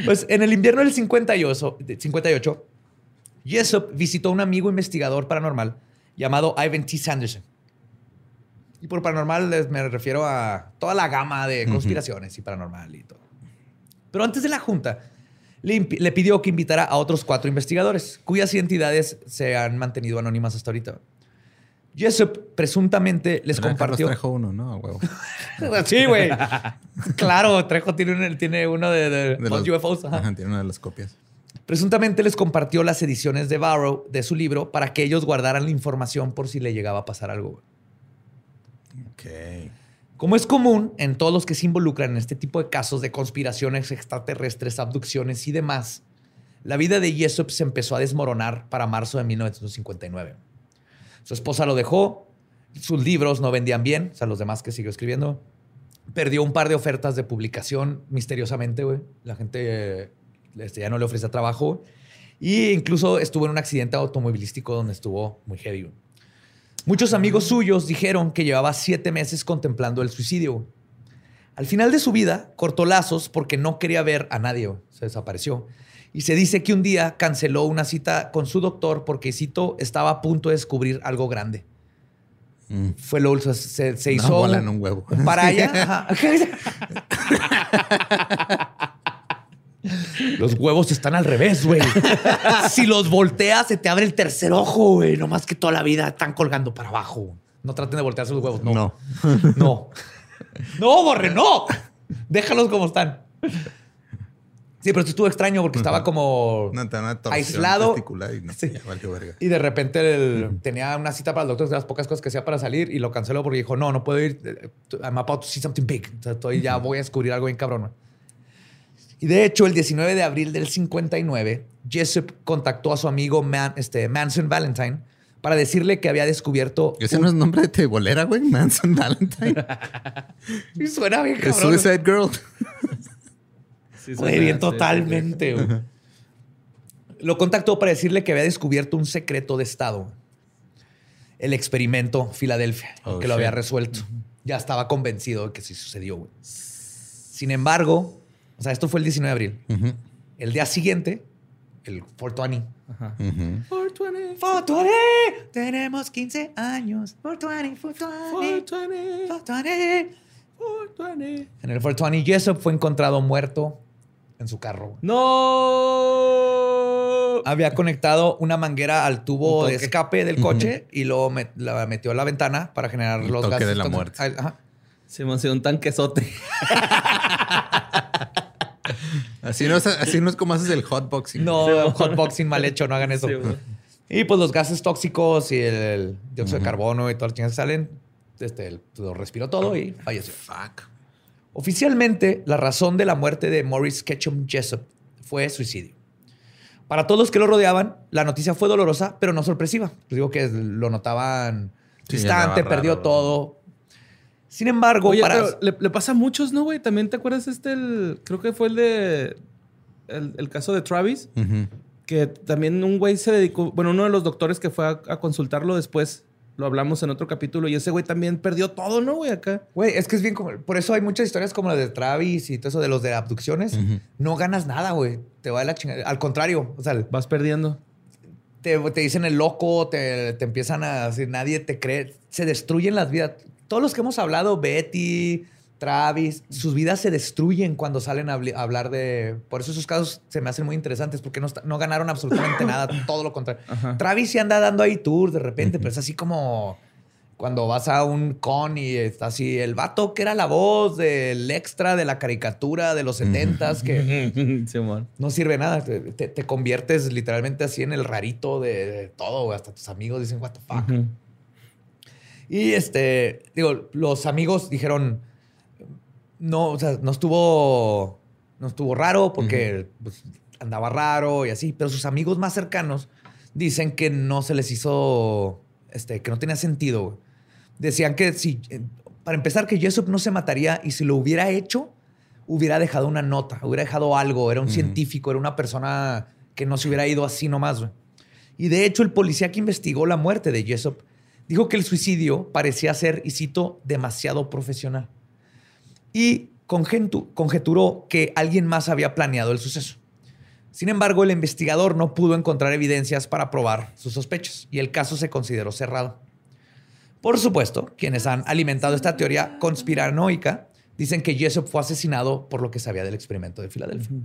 Pues en el invierno del 58, de 58 Jessup visitó a un amigo investigador paranormal llamado Ivan T. Sanderson. Y por paranormal me refiero a toda la gama de conspiraciones y paranormal y todo. Pero antes de la junta, le, le pidió que invitara a otros cuatro investigadores, cuyas identidades se han mantenido anónimas hasta ahorita. Jessup presuntamente les Pero compartió... trajo uno, ¿no? Huevo. Sí, güey. claro, Trejo tiene, un- tiene uno de, de, De los los- UFOs. ajá. Ajá, tiene una de las copias. Presuntamente les compartió las ediciones de Barrow de su libro para que ellos guardaran la información por si le llegaba a pasar algo. Como es común en todos los que se involucran en este tipo de casos de conspiraciones extraterrestres, abducciones y demás, la vida de Jessup se empezó a desmoronar para marzo de 1959. Su esposa lo dejó, sus libros no vendían bien, o sea, los demás que siguió escribiendo. Perdió un par de ofertas de publicación misteriosamente, güey. La gente eh, este, ya no le ofrecía trabajo. Y incluso estuvo en un accidente automovilístico donde estuvo muy heavy. Muchos amigos suyos dijeron que llevaba siete meses contemplando el suicidio. Al final de su vida, cortó lazos porque no quería ver a nadie. Se desapareció. Y se dice que un día canceló una cita con su doctor porque, cito, estaba a punto de descubrir algo grande. Mm. Fue lo se, se- hizo en un huevo. para allá. Los huevos están al revés, güey. si los volteas, se te abre el tercer ojo, güey. No más que toda la vida están colgando para abajo. No traten de voltearse los huevos. No. No. No. No, Borre, no. Déjalos como están. Sí, pero esto estuvo extraño porque estaba como una torsión aislado. y no, Sí. verga. Y de repente el- tenía una cita para el doctor de las pocas cosas que hacía para salir y lo canceló porque dijo, no, no puedo ir. eh, I'm about to see something big. O sea, estoy, ya voy a descubrir algo bien cabrón. Y de hecho, el 19 de abril del 59, Jessup contactó a su amigo Man- este, Manson Valentine para decirle que había descubierto... Ese no es nombre de tebolera, güey. Manson Valentine. Y Suena bien cabrón. Suicide Girl. Sí, Güey, bien totalmente. güey. Lo contactó para decirle que había descubierto un secreto de Estado. El experimento Filadelfia, Oh, que lo había resuelto. Ya estaba convencido de que sí sucedió. güey. Sin embargo, o sea, esto fue el 19 de abril. Ujú, El día siguiente, el 420. Ajá. ujú. 420, 420, tenemos 15 años. 420, 420, 420, 420. 420. En el 420, Jessup fue encontrado muerto en su carro. ¡No! había conectado una manguera al tubo de escape del coche y luego met- la metió a la ventana para generar El los toque gases. de la muerte. Ajá. Se me un tanquesote. Así no, es, así no es como haces el hotboxing. No, hotboxing mal hecho, no hagan eso. Sí, y pues los gases tóxicos y el, el dióxido de carbono y todas las chingas que salen, este, el- lo respiró todo y falleció. Fuck. Oficialmente, la razón de la muerte de Morris Ketchum Jessup fue suicidio. Para todos los que lo rodeaban, la noticia fue dolorosa, pero no sorpresiva. Les digo que lo notaban Sí, distante, perdió raro. todo. Sin embargo, Oye, para... pero le, le pasa a muchos, ¿no, güey? También te acuerdas este, el, creo que fue el de, el, el caso de Travis, que también un güey se dedicó, bueno, uno de los doctores que fue a, a consultarlo después, lo hablamos en otro capítulo, y ese güey también perdió todo, ¿no, güey? Acá. Güey, es que es bien como... Por eso hay muchas historias como la de Travis y todo eso de los de abducciones. No ganas nada, güey. Te va de la chingada. Al contrario, o sea, Vas perdiendo. te, te dicen el loco, te, te empiezan a decir, nadie te cree. Se destruyen las vidas. Todos los que hemos hablado, Betty, Travis, sus vidas se destruyen cuando salen a, habl- a hablar de... Por eso esos casos se me hacen muy interesantes porque no, ganaron absolutamente nada, todo lo contrario. Ajá. Travis sí anda dando ahí tour de repente, pero es así como cuando vas a un con y está así el vato que era la voz del extra de la caricatura de los setentas que no sirve nada. Te, te- te conviertes literalmente así en el rarito de, de todo. Hasta tus amigos dicen, what the fuck. Y este, digo, los amigos dijeron, no, o sea, no estuvo, no estuvo raro porque pues, andaba raro y así, pero sus amigos más cercanos dicen que no se les hizo, este, que no tenía sentido. Decían que si, eh, para empezar, que Jessup no se mataría y si lo hubiera hecho, hubiera dejado una nota, hubiera dejado algo, era un científico, era una persona que no se hubiera ido así nomás. Y de hecho, el policía que investigó la muerte de Jessup dijo que el suicidio parecía ser, y cito, demasiado profesional. Y conjeturó que alguien más había planeado el suceso. Sin embargo, el investigador no pudo encontrar evidencias para probar sus sospechas y el caso se consideró cerrado. Por supuesto, quienes han alimentado esta teoría conspiranoica dicen que Jessup fue asesinado por lo que sabía del experimento de Filadelfia.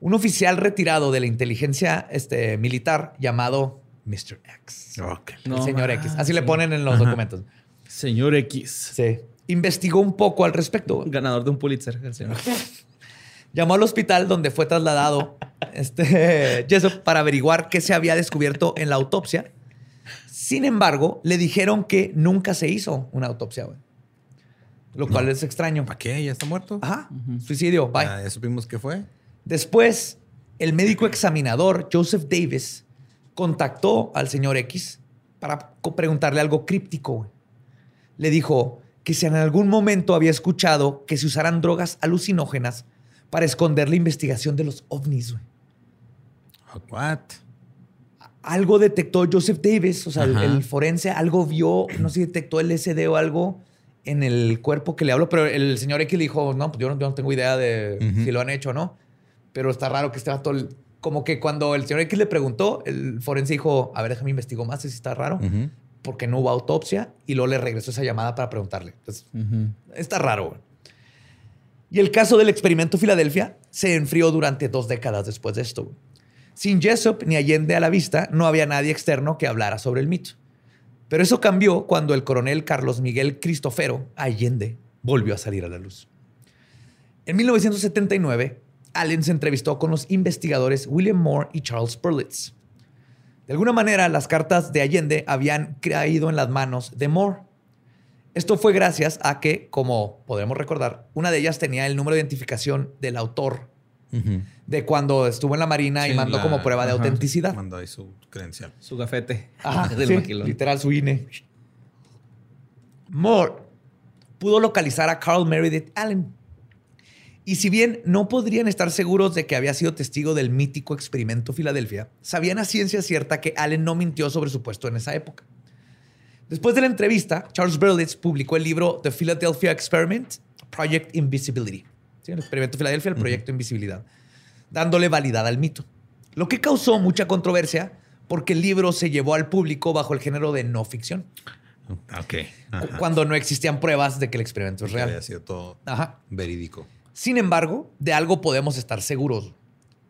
Un oficial retirado de la inteligencia este, militar llamado Mr. X. Ok. el No señor X. Así le ponen en los documentos. Señor X. Sí. Investigó un poco al respecto. Ganador de un Pulitzer, el señor. Llamó al hospital donde fue trasladado este, Jessup para averiguar qué se había descubierto en la autopsia. Sin embargo, le dijeron que nunca se hizo una autopsia, güey. Lo cual es extraño. ¿Para qué? ¿Ya está muerto? Ajá. Suicidio. Bye. Ah, ya supimos qué fue. Después, el médico examinador Joseph Davis contactó al señor X para preguntarle algo críptico. Le dijo que si en algún momento había escuchado que se usaran drogas alucinógenas para esconder la investigación de los ovnis. Oh, What? Algo detectó Joseph Davis, o sea, el, forense, algo vio, no sé si detectó el SD o algo en el cuerpo que le habló, pero el señor X le dijo, no, pues yo no, yo no tengo idea de si lo han hecho o no. Pero está raro que este vato, el- como que cuando el señor X le preguntó, el forense dijo, a ver, déjame investigar más si está raro, porque no hubo autopsia, y luego le regresó esa llamada para preguntarle. Entonces, está raro. Y el caso del experimento Filadelfia se enfrió durante dos décadas después de esto. Sin Jessup ni Allende a la vista, no había nadie externo que hablara sobre el mito. Pero eso cambió cuando el coronel Carlos Miguel Cristofero Allende volvió a salir a la luz. En 1979, Allen se entrevistó con los investigadores William Moore y Charles Perlitz. De alguna manera, las cartas de Allende habían caído en las manos de Moore. Esto fue gracias a que, como podremos recordar, una de ellas tenía el número de identificación del autor de cuando estuvo en la Marina y mandó la- como prueba de autenticidad. Mandó ahí su credencial. Su gafete. Ajá, del sí, literal, su INE. Moore pudo localizar a Carl Meredith Allen. Y si bien no podrían estar seguros de que había sido testigo del mítico experimento Filadelfia, sabían a ciencia cierta que Allen no mintió sobre su puesto en esa época. Después de la entrevista, Charles Berlitz publicó el libro The Philadelphia Experiment, Project Invisibility. Sí, el experimento Filadelfia, el proyecto Invisibilidad, dándole validad al mito. Lo que causó mucha controversia porque el libro se llevó al público bajo el género de no ficción, Ok. Ajá. cuando no existían pruebas de que el experimento es Que había real. sido todo Ajá. verídico. Sin embargo, de algo podemos estar seguros.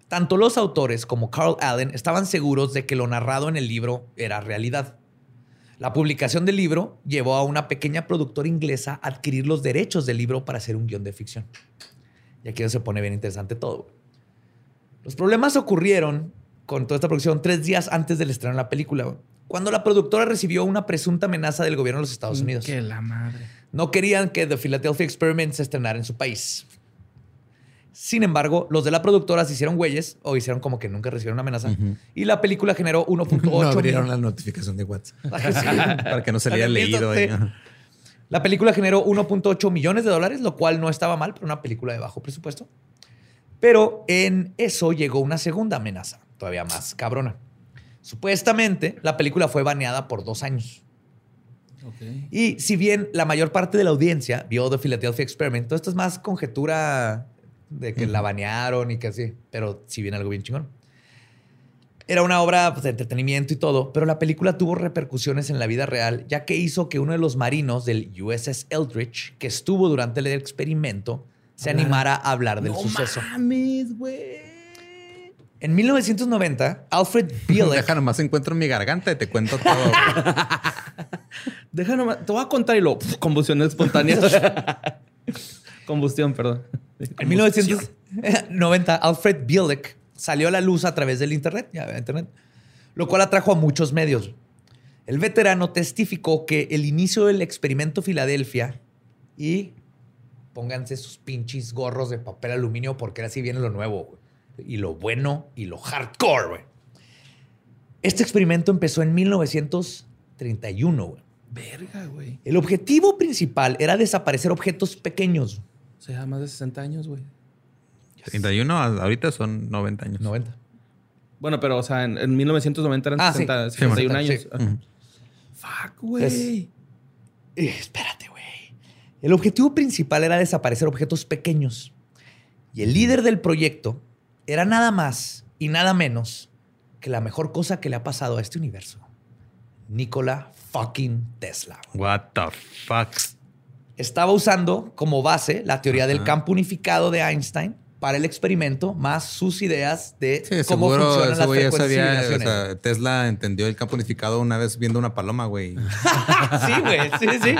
Tanto los autores como Carl Allen estaban seguros de que lo narrado en el libro era realidad. La publicación del libro llevó a una pequeña productora inglesa a adquirir los derechos del libro para hacer un guion de ficción. Y aquí se pone bien interesante todo. Los problemas ocurrieron con toda esta producción tres días antes del estreno de la película, cuando la productora recibió una presunta amenaza del gobierno de los Estados Unidos. Que la madre. No querían que The Philadelphia Experiment se estrenara en su país. Sin embargo, los de la productora se hicieron güeyes o hicieron como que nunca recibieron una amenaza. Y la película generó 1.8 No abrieron mil- la notificación de WhatsApp. Sí. Para que no se le haya leído. ahí. La película generó 1.8 millones de dólares, lo cual no estaba mal para una película de bajo presupuesto. Pero en eso llegó una segunda amenaza, todavía más cabrona. Supuestamente, la película fue baneada por dos años. Y si bien la mayor parte de la audiencia vio The Philadelphia Experiment, todo esto es más conjetura de que la banearon y que así, pero si bien algo bien chingón. Era una obra pues, de entretenimiento y todo, pero la película tuvo repercusiones en la vida real, ya que hizo que uno de los marinos del USS Eldridge, que estuvo durante el experimento, se animara a hablar del suceso. mames, güey. En 1990, Alfred Bielek Deja nomás encuentro en mi garganta y te cuento todo. Deja nomás. Te voy a contar y lo. pf, combustión espontánea. Combustión, perdón. En 1990, Alfred Bielek salió a la luz a través del Internet, ya Internet, lo cual atrajo a muchos medios. El veterano testificó que el inicio del experimento Filadelfia y pónganse sus pinches gorros de papel aluminio porque así viene lo nuevo y lo bueno y lo hardcore. güey. Este experimento empezó en 1931. güey. Verga, güey. El objetivo principal era desaparecer objetos pequeños. O sea, más de 60 años, güey. 31, a- ahorita son 90 años. 90. Bueno, pero, o sea, en, en 1990 eran Ah, sí. 60, Sí, 61 bueno, años. Fuck, güey. Es- Eh, espérate, güey. El objetivo principal era desaparecer objetos pequeños. Y el líder del proyecto era nada más y nada menos que la mejor cosa que le ha pasado a este universo. Nikola fucking Tesla. What the fuck. Estaba usando como base la teoría del Ajá. campo unificado de Einstein para el experimento, más sus ideas de Sí, cómo seguro funcionan las frecuencias y sabía. O sea, Tesla entendió el campo unificado una vez viendo una paloma, güey. sí, güey, sí, sí.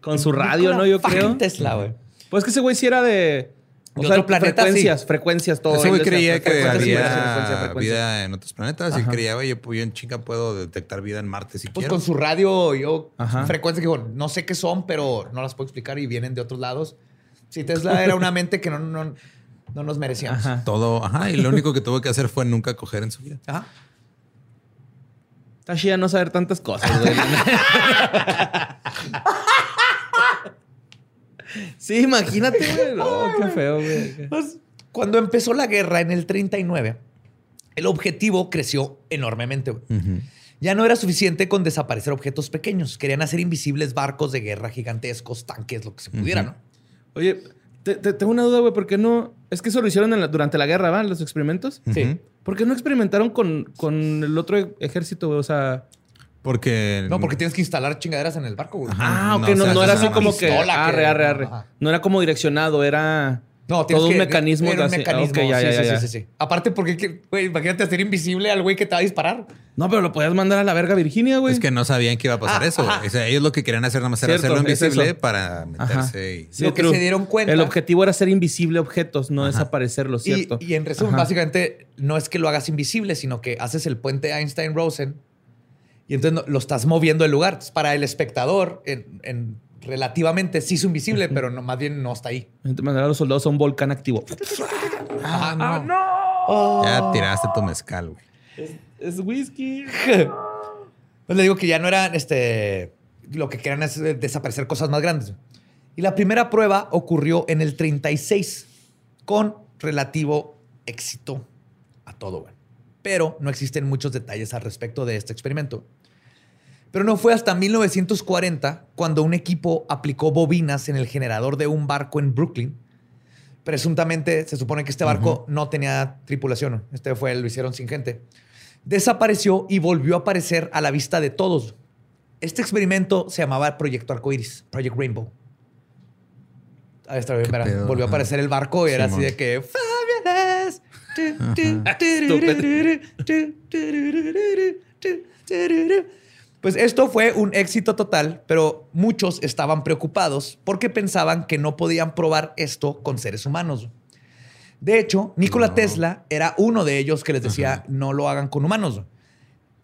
Con su radio, ¿no? Yo creo. Tesla, güey. Pues que ese güey sí era de. O sea, otro planeta, frecuencias, sí. frecuencias, todo. Ese güey creía que había frecuencia, frecuencia. vida en otros planetas y Ajá. creía, güey, yo, yo en chinga puedo detectar vida en Marte si Pues quiero. con su radio, yo, frecuencias que digo, no sé qué son, pero no las puedo explicar y vienen de otros lados. Si Tesla era una mente que no, no, no nos merecíamos. Ajá. Todo, ajá, y lo único que tuvo que hacer fue nunca coger en su vida. Ajá. Está chida no saber tantas cosas, güey. sí, imagínate, güey. No, qué feo, güey. Pues, cuando empezó la guerra en el 39, el objetivo creció enormemente. güey. Ya no era suficiente con desaparecer objetos pequeños. Querían hacer invisibles barcos de guerra gigantescos, tanques, lo que se pudiera, ¿no? Oye, te, te- tengo una duda, güey. ¿Por qué no? Es que eso lo hicieron en la- durante la guerra, ¿va? Los experimentos. Sí. ¿Por qué no experimentaron con, con el otro ejército, güey? O sea. Porque. No, porque tienes que instalar chingaderas en el barco, güey. Ajá. Ah, ok, no, no, o sea, no era así como que. Arre, arre, arre. Ajá. No era como direccionado, era. No, tienes Todo un que- mecanismo era un de así- mecanismo. ya, sí, ya, sí, ya. sí, sí, sí. Aparte, porque, güey, imagínate hacer invisible al güey que te va a disparar. No, pero lo podías mandar a la verga Virginia, güey. Es que no sabían que iba a pasar Ah, eso. ajá. O sea, ellos lo que querían hacer nada más era Cierto, hacerlo invisible para Ajá. meterse y... Sí, Lo que true. se dieron cuenta- El objetivo era ser invisible objetos, no desaparecerlos, Y, ¿cierto? y en resumen, Ajá. básicamente, no es que lo hagas invisible, sino que haces el puente Einstein-Rosen y entonces lo estás moviendo el lugar. Entonces, para el espectador, en, en- relativamente sí es invisible, pero no, más bien no está ahí. Te mandar a los soldados a un volcán activo. Ah, no. Oh. Ya tiraste tu mezcal, güey. Es whisky. Pues le digo que ya no eran este, lo que querían es eh, desaparecer cosas más grandes. Y la primera prueba ocurrió en el 36 con relativo éxito a todo. güey. Pero no existen muchos detalles al respecto de este experimento. Pero no fue hasta 1940 cuando un equipo aplicó bobinas en el generador de un barco en Brooklyn. Presuntamente se supone que este barco no tenía tripulación. Este fue, lo hicieron sin gente. Desapareció y volvió a aparecer a la vista de todos. Este experimento se llamaba Proyecto Arcoiris, Project Rainbow. Ahí está bien, verá. pedo? Volvió a aparecer el barco y era así de que Fabulous. Pues esto fue un éxito total, pero muchos estaban preocupados porque pensaban que no podían probar esto con seres humanos. De hecho, Nikola Tesla era uno de ellos que les decía no lo hagan con humanos.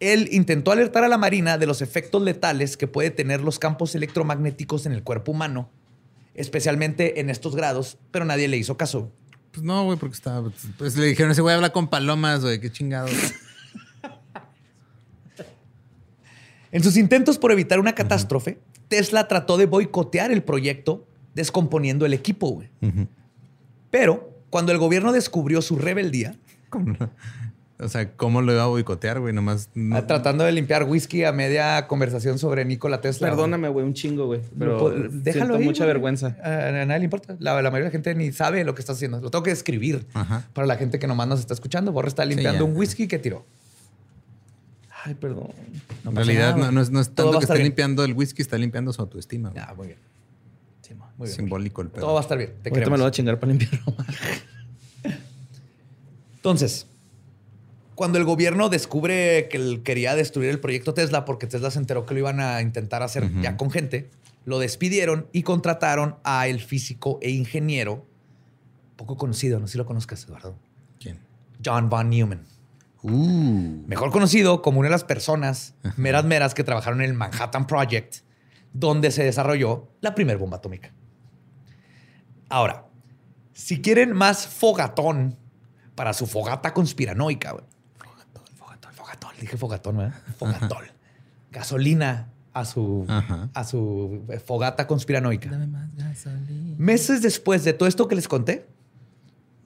Él intentó alertar a la Marina de los efectos letales que puede tener los campos electromagnéticos en el cuerpo humano, especialmente en estos grados, pero nadie le hizo caso. Pues no, güey, porque estaba... Pues le dijeron, ese güey habla con palomas, güey. Qué chingado. En sus intentos por evitar una catástrofe, Tesla trató de boicotear el proyecto descomponiendo el equipo. güey. Pero cuando el gobierno descubrió su rebeldía, O sea, ¿cómo lo iba a boicotear, güey? Nomás... no- ah, tratando de limpiar whisky a media conversación sobre Nikola Tesla. Perdóname, güey, un chingo, güey. Pero Pues, déjalo ahí, mucha güey. vergüenza. A, a nadie le importa. La, la mayoría de la gente ni sabe lo que estás haciendo. Lo tengo que describir Ajá. para la gente que nomás nos está escuchando. Borre está limpiando un whisky que tiró. Ay, perdón. No en realidad nada, no, no es, no tanto que esté bien. limpiando el whisky, está limpiando su autoestima. güey. Ah, muy bien. Sí, muy bien. Simbólico el pedo. Todo va a estar bien. Te Ahorita me lo voy a chingar para limpiarlo más. Entonces, cuando el gobierno descubre que él quería destruir el proyecto Tesla porque Tesla se enteró que lo iban a intentar hacer ya con gente, lo despidieron y contrataron a el físico e ingeniero poco conocido, no sé si lo conozcas, Eduardo, ¿Quién? John von Neumann. Uh. Mejor conocido como una de las personas meras meras que trabajaron en el Manhattan Project, donde se desarrolló la primera bomba atómica. Ahora, si quieren más fogatón para su fogata conspiranoica. Fogatón, fogatón, fogatón. Dije fogatón, ¿verdad? Fogatón. Gasolina a su, Ajá. a su eh, fogata conspiranoica. Meses después de todo esto que les conté,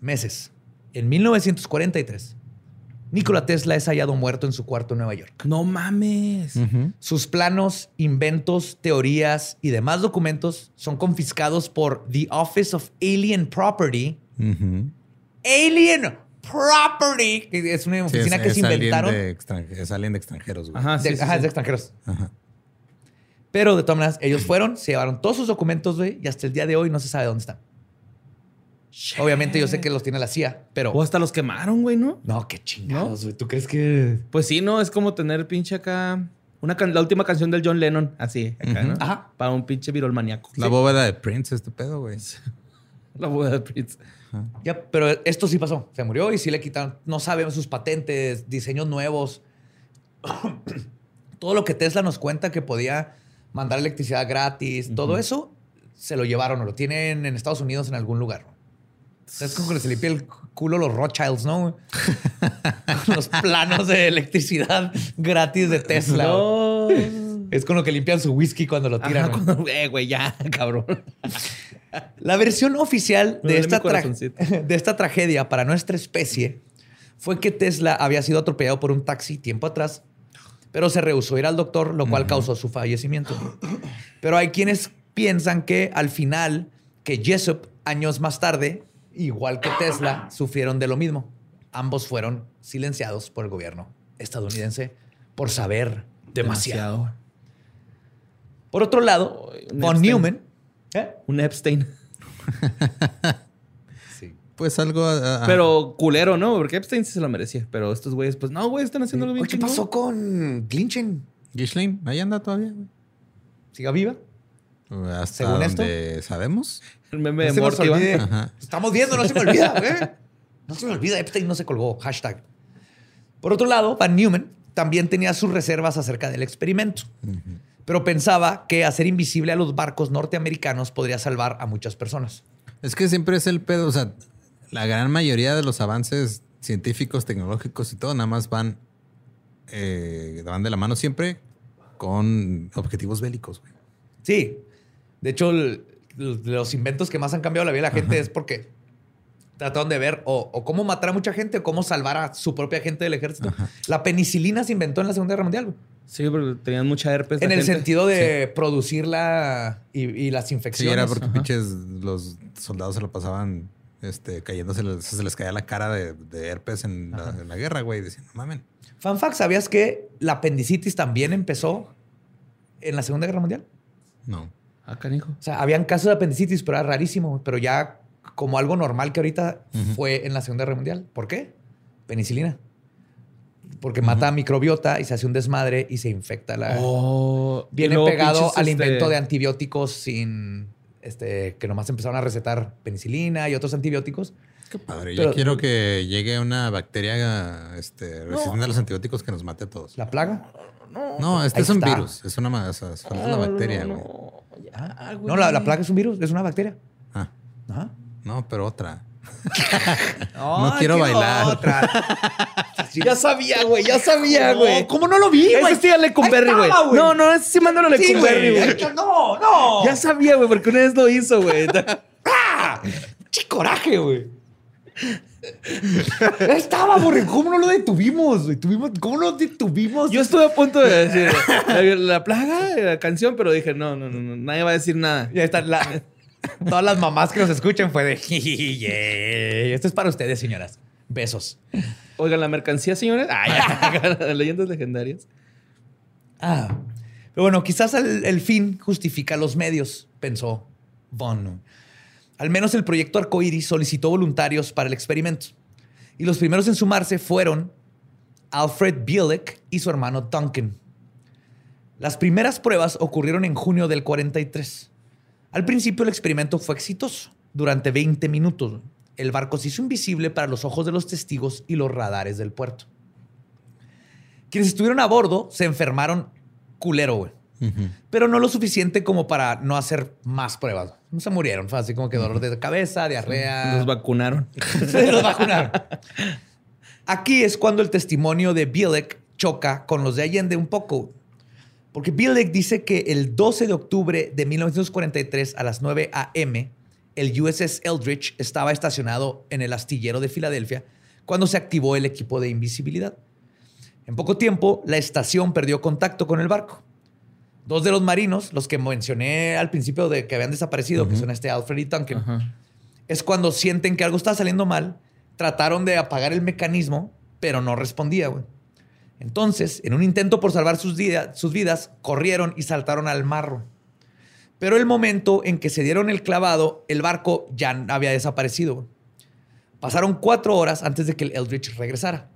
meses, en 1943, Nikola Tesla es hallado muerto en su cuarto en Nueva York. No mames. Sus planos, inventos, teorías y demás documentos son confiscados por The Office of Alien Property. Alien Property, que es una Sí, oficina es, que es se inventaron. de es alguien de extranjeros, güey. Ajá, de, sí, ajá, sí. es de extranjeros. Ajá. Pero de todas maneras, ellos fueron, se llevaron todos sus documentos, güey, y hasta el día de hoy no se sabe dónde están. Obviamente yo sé que los tiene la CIA, pero... O hasta los quemaron, güey, ¿no? No, qué chingados, güey. ¿Tú crees que...? Pues sí, ¿no? Es como tener pinche acá... Una can- la última canción del John Lennon, así, acá, ¿no? Ajá. Para un pinche virolmaníaco. La bóveda de Prince, este pedo, güey. La boda de Prince. Ya, pero esto sí pasó. Se murió y sí le quitaron. No sabemos sus patentes, diseños nuevos. todo lo que Tesla nos cuenta que podía mandar electricidad gratis, todo eso se lo llevaron o lo tienen en Estados Unidos en algún lugar. Es como que se limpia el culo los Rothschilds, ¿no? Los planos de electricidad gratis de Tesla. No. Es con lo que limpian su whisky cuando lo tiran. Ajá, güey. cuando- eh, güey, ya, cabrón. La versión oficial de esta, de esta tragedia para nuestra especie fue que Tesla había sido atropellado por un taxi tiempo atrás, pero se rehusó a ir al doctor, lo cual causó su fallecimiento. Pero hay quienes piensan que al final, que Jessup, años más tarde, igual que Tesla, sufrieron de lo mismo. Ambos fueron silenciados por el gobierno estadounidense por saber demasiado. Por otro lado, un von Epstein. Neumann... ¿eh? Un Epstein. pues algo. Pero culero, ¿no? Porque Epstein sí se lo merecía. Pero estos güeyes, pues no, güey, están haciendo bien Oye, ¿Qué pasó con Glinchen? Ghislaine, ahí anda todavía. güey. ¿Siga viva? Hasta Según esto. sabemos. El meme No de nos Morty. Estamos viendo, no se me olvida, güey. No se me olvida, Epstein no se colgó. Hashtag. Por otro lado, Van Neumann también tenía sus reservas acerca del experimento, pero pensaba que hacer invisible a los barcos norteamericanos podría salvar a muchas personas. Es que siempre es el pedo. O sea, la gran mayoría de los avances científicos, tecnológicos y todo, nada más van, eh, van de la mano siempre con objetivos bélicos. güey. Sí. De hecho, el- los inventos que más han cambiado la vida de la gente es porque trataron de ver o, o cómo matar a mucha gente o cómo salvar a su propia gente del ejército. La penicilina se inventó en la Segunda Guerra Mundial. güey. Sí, porque tenían mucha herpes. En el gente. sentido de producirla y, y las Sí, infecciones. era porque pinches los soldados se lo pasaban este, cayéndose, se les caía la cara de, de herpes en la, en la guerra, güey. Decían, no mamen. Fan fact, ¿sabías que la apendicitis también empezó en la Segunda Guerra Mundial? No. Ah, canijo. O sea, habían casos de apendicitis, pero era rarísimo. Pero ya como algo normal que ahorita fue en la Segunda Guerra Mundial. ¿Por qué? Penicilina. Porque mata microbiota y se hace un desmadre y se infecta la... Oh, Viene pegado pinches, al este, invento de antibióticos sin... Este, que nomás empezaron a recetar penicilina y otros antibióticos. Qué padre. Pero- Yo quiero que llegue una bacteria este, resistente a los antibióticos que nos mate a todos. La plaga. No, este Ahí es un está. virus. Es una, o sea, es una bacteria, güey. Ah, güey. No, la, la plaga es un virus, es una bacteria. Ah, Ajá. no, pero otra. No quiero bailar. Otra. Ya sabía, güey. Ya sabía, güey. ¿Cómo no lo vi, güey? Ese sí a Lecumberri, Ahí güey. No, no, ese sí mándalo a Sí, Lecumberri, güey. güey. No, no. Ya sabía, güey, porque una vez lo hizo, güey. ¡Ah! ¡Qué coraje, güey! Estaba, güey. ¿Cómo no lo detuvimos? Tuvimos, ¿Cómo lo detuvimos? Yo estuve a punto de decir la, la plaga, la canción, pero dije, no, no, no, no, nadie va a decir nada. Ya está. la- todas las mamás que nos escuchan fue de... "Yeah". Esto es para ustedes, señoras. Besos. Oigan, la mercancía, señores. Ah. Leyendas legendarias. Ah. Pero bueno, quizás el, el fin justifica los medios, pensó Von. Al menos el proyecto Arcoiris solicitó voluntarios para el experimento. Y los primeros en sumarse fueron Alfred Bielek y su hermano Duncan. Las primeras pruebas ocurrieron en junio del 43. Al principio el experimento fue exitoso. Durante 20 minutos, el barco se hizo invisible para los ojos de los testigos y los radares del puerto. Quienes estuvieron a bordo se enfermaron culero, güey. Pero no lo suficiente como para no hacer más pruebas. No se murieron. Fue así como que dolor de cabeza, diarrea. Los vacunaron. Se los vacunaron. Aquí es cuando el testimonio de Bielek choca con los de Allende un poco. Porque Bielek dice que el 12 de octubre de 1943 a las 9 a.m., el USS Eldridge estaba estacionado en el astillero de Filadelfia cuando se activó el equipo de invisibilidad. En poco tiempo, la estación perdió contacto con el barco. Dos de los marinos, los que mencioné al principio de que habían desaparecido, que son este Alfred y Duncan, es cuando sienten que algo está saliendo mal, trataron de apagar el mecanismo, pero no respondía, güey. Entonces, en un intento por salvar sus, vida- sus vidas, corrieron y saltaron al marro. Pero el momento en que se dieron el clavado, el barco ya había desaparecido. Pasaron cuatro horas antes de que el Eldridge regresara.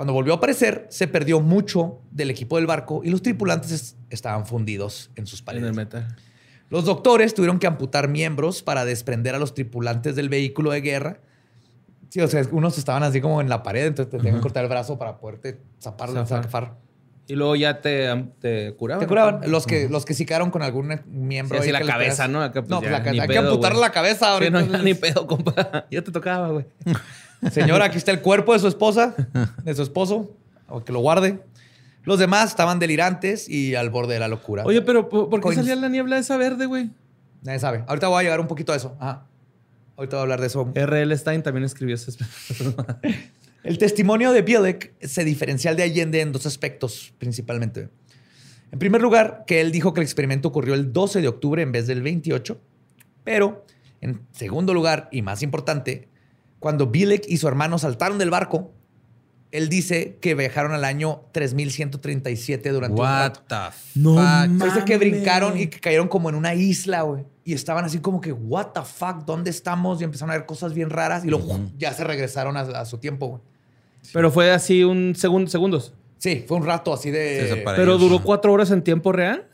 Cuando volvió a aparecer, se perdió mucho del equipo del barco y los tripulantes es- estaban fundidos en sus En paredes. el metal. Los doctores tuvieron que amputar miembros para desprender a los tripulantes del vehículo de guerra. Sí, o sea, unos estaban así como en la pared, entonces te tenían que cortar el brazo para poderte zapar, Zafar. zafar. Y luego ya te, te curaban. Te curaban. Los que, los que sí quedaron con algún miembro. Sí, así la cabeza, ¿no? Acá, pues, no, pues ya, la hay que pedo, amputarle güey. la cabeza Sí, ahorita. no, ya ni pedo, compa. Ya te tocaba, güey. Señora, aquí está el cuerpo de su esposa, de su esposo, o que lo guarde. Los demás estaban delirantes y al borde de la locura. Oye, pero ¿por por qué Coins. salía la niebla esa verde, güey? Nadie sabe. Ahorita voy a llegar un poquito a eso. Ajá. Ahorita voy a hablar de eso. R.L. Stein también escribió ese. El testimonio de Bielek se diferencia al de Allende en dos aspectos, principalmente. En primer lugar, que él dijo que el experimento ocurrió el 12 de octubre en vez del 28. Pero, en segundo lugar, y más importante, cuando Bielek y su hermano saltaron del barco, él dice que viajaron al año 3137 durante un What rato. the No fuck? Dice que brincaron y que cayeron como en una isla, güey. y estaban así como que, what the fuck, ¿dónde estamos? Y empezaron a ver cosas bien raras y luego ya se regresaron a, a su tiempo. güey. Pero fue así un segundo, segundos. Sí, fue un rato así de... Pero ellos. duró cuatro horas en tiempo real.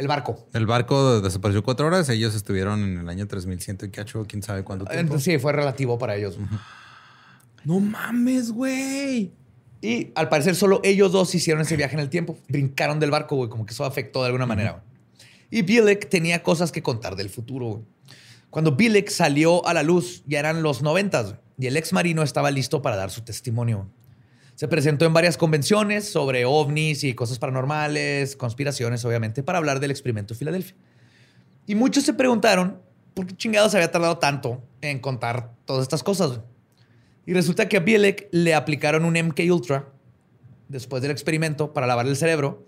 El barco. El barco desapareció cuatro horas. Ellos estuvieron en el año 3100 y cacho, quién sabe cuánto tiempo. Entonces, sí, fue relativo para ellos. No mames, güey. Y al parecer solo ellos dos hicieron ese viaje en el tiempo. Brincaron del barco, güey, como que eso afectó de alguna manera. güey. Y Bilek tenía cosas que contar del futuro. güey. Cuando Bilek salió a la luz, ya eran los noventas y el ex marino estaba listo para dar su testimonio. Se presentó en varias convenciones sobre ovnis y cosas paranormales, conspiraciones, obviamente, para hablar del experimento de Filadelfia. Y muchos se preguntaron por qué chingados había tardado tanto en contar todas estas cosas. Y resulta que a Bielek le aplicaron un MK Ultra después del experimento para lavar el cerebro,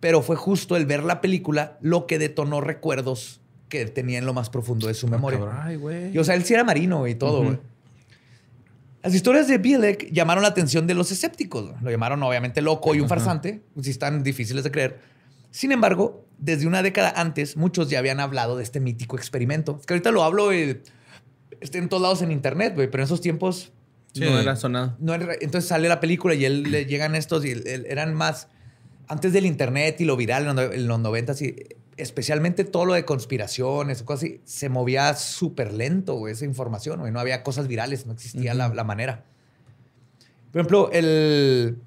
pero fue justo el ver la película lo que detonó recuerdos que tenía en lo más profundo de su memoria. Ay, güey. Y, o sea, él sí era marino y todo, güey. Las historias de Bielek llamaron la atención de los escépticos. Lo llamaron obviamente loco y un farsante, si están difíciles de creer. Sin embargo, desde una década antes, muchos ya habían hablado de este mítico experimento. Es que ahorita lo hablo y está en todos lados en internet, güey, pero en esos tiempos No era sonado. no era- entonces sale la película y él le llegan estos y él- eran más antes del internet y lo viral en los, en los 90 y especialmente todo lo de conspiraciones, cosas así, se movía súper lento güey, esa información, güey. no había cosas virales, no existía la, la manera. Por ejemplo, el,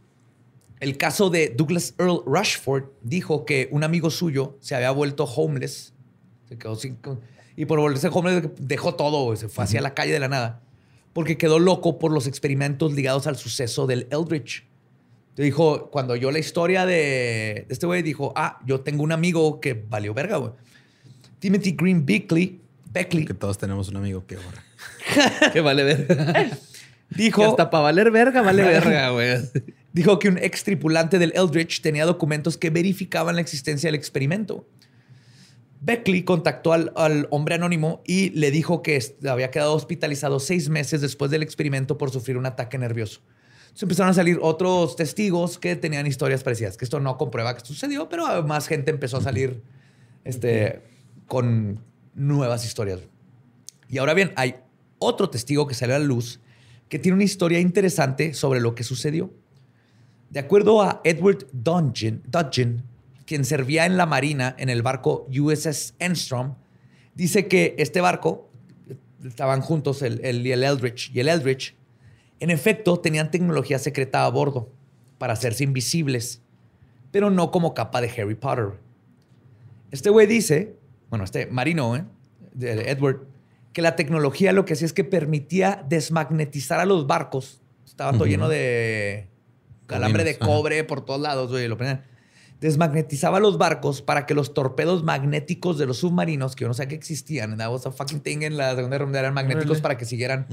el caso de Douglas Earl Rushford dijo que un amigo suyo se había vuelto homeless, se quedó sin, y por volverse homeless dejó todo, güey, se fue hacia la calle de la nada porque quedó loco por los experimentos ligados al suceso del Eldritch. Dijo, cuando oyó la historia de este güey, dijo, ah, yo tengo un amigo que valió verga, güey. Timothy Green Beckley, Beckley Que todos tenemos un amigo que. Que vale verga. dijo, Que hasta para valer verga, vale verga, güey. dijo que un ex tripulante del Eldritch tenía documentos que verificaban la existencia del experimento. Beckley contactó al, al hombre anónimo y le dijo que había quedado hospitalizado seis meses después del experimento por sufrir un ataque nervioso. Entonces empezaron a salir otros testigos que tenían historias parecidas, que esto no comprueba que esto sucedió, pero más gente empezó a salir este, con nuevas historias. Y ahora bien, hay otro testigo que salió a la luz que tiene una historia interesante sobre lo que sucedió. De acuerdo a Edward Dudgeon, Dudgeon, quien servía en la marina en el barco USS Enstrom, dice que este barco, estaban juntos el, el- el Eldritch, y el Eldritch, en efecto tenían tecnología secreta a bordo para hacerse invisibles, pero no como capa de Harry Potter. Este güey dice, bueno, este marino, ¿eh? de Edward, que la tecnología lo que hacía es que permitía desmagnetizar a los barcos. Estaba todo lleno de calambre de cobre por todos lados, güey. Lo ponían. Desmagnetizaba los barcos para que los torpedos magnéticos de los submarinos, que yo no sé que existían, that was a fucking thing en la Segunda Guerra Mundial, eran magnéticos para que siguieran,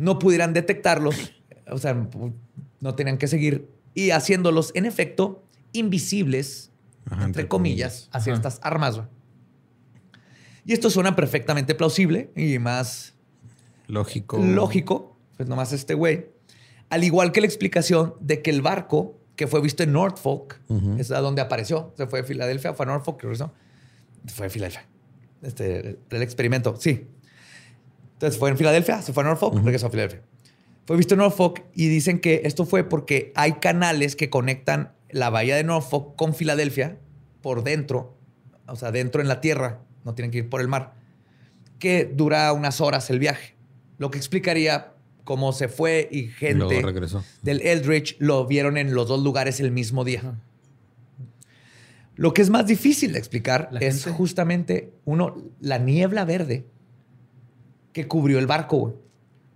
no pudieran detectarlos, o sea, no tenían que seguir, y haciéndolos, en efecto, invisibles, Ajá, entre, comillas, hacia Ajá. estas armas. güey. Y esto suena perfectamente plausible y más Lógico. lógico, pues nomás este güey. Al igual que la explicación de que el barco que fue visto en Norfolk, es a donde apareció, se fue de Filadelfia, fue a Norfolk, regresó. Fue a Filadelfia. Este, el experimento, sí. Entonces fue en Filadelfia, se fue a Norfolk, regresó a Filadelfia. Fue visto en Norfolk y dicen que esto fue porque hay canales que conectan la bahía de Norfolk con Filadelfia por dentro, o sea, dentro en la tierra, no tienen que ir por el mar, que dura unas horas el viaje. Lo que explicaría cómo se fue y gente luego del Eldritch lo vieron en los dos lugares el mismo día. Lo que es más difícil de explicar La es gente. justamente, uno, la niebla verde que cubrió el barco, güey.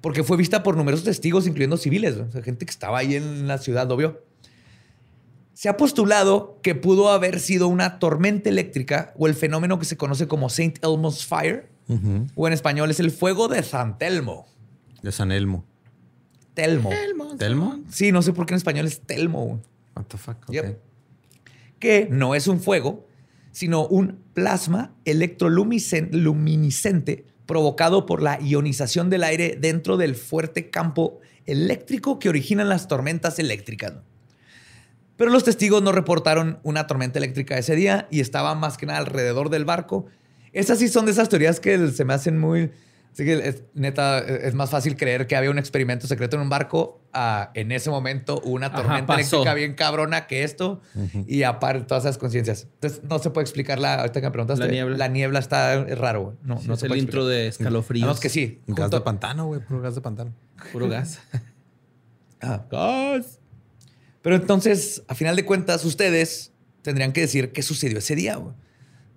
Porque fue vista por numerosos testigos, incluyendo civiles, güey. o sea, gente que estaba ahí en la ciudad lo vio. Se ha postulado que pudo haber sido una tormenta eléctrica o el fenómeno que se conoce como St. Elmo's Fire, o en español es el fuego de San Telmo. De San Elmo. Telmo. ¿Telmo? Sí, no sé por qué en español es Telmo. güey. What the fuck? Yep. Que no es un fuego, sino un plasma electroluminiscente provocado por la ionización del aire dentro del fuerte campo eléctrico que originan las tormentas eléctricas. Pero los testigos no reportaron una tormenta eléctrica ese día y estaba más que nada alrededor del barco Esas sí son de esas teorías que se me hacen muy... Así que es- neta, es más fácil creer que había un experimento secreto en un barco a en ese momento una Ajá, tormenta pasó. eléctrica bien cabrona que esto y aparte todas esas conciencias. Entonces no se puede explicar la, ahorita que me preguntaste, La niebla. La niebla está es raro, güey. No, Sí, no es se el puede intro explicar. de escalofríos. Más que sí. Gas junto- de pantano, güey, puro gas de pantano. Puro gas. Ah. gas. Pero entonces, a final de cuentas, ustedes tendrían que decir qué sucedió ese día, güey.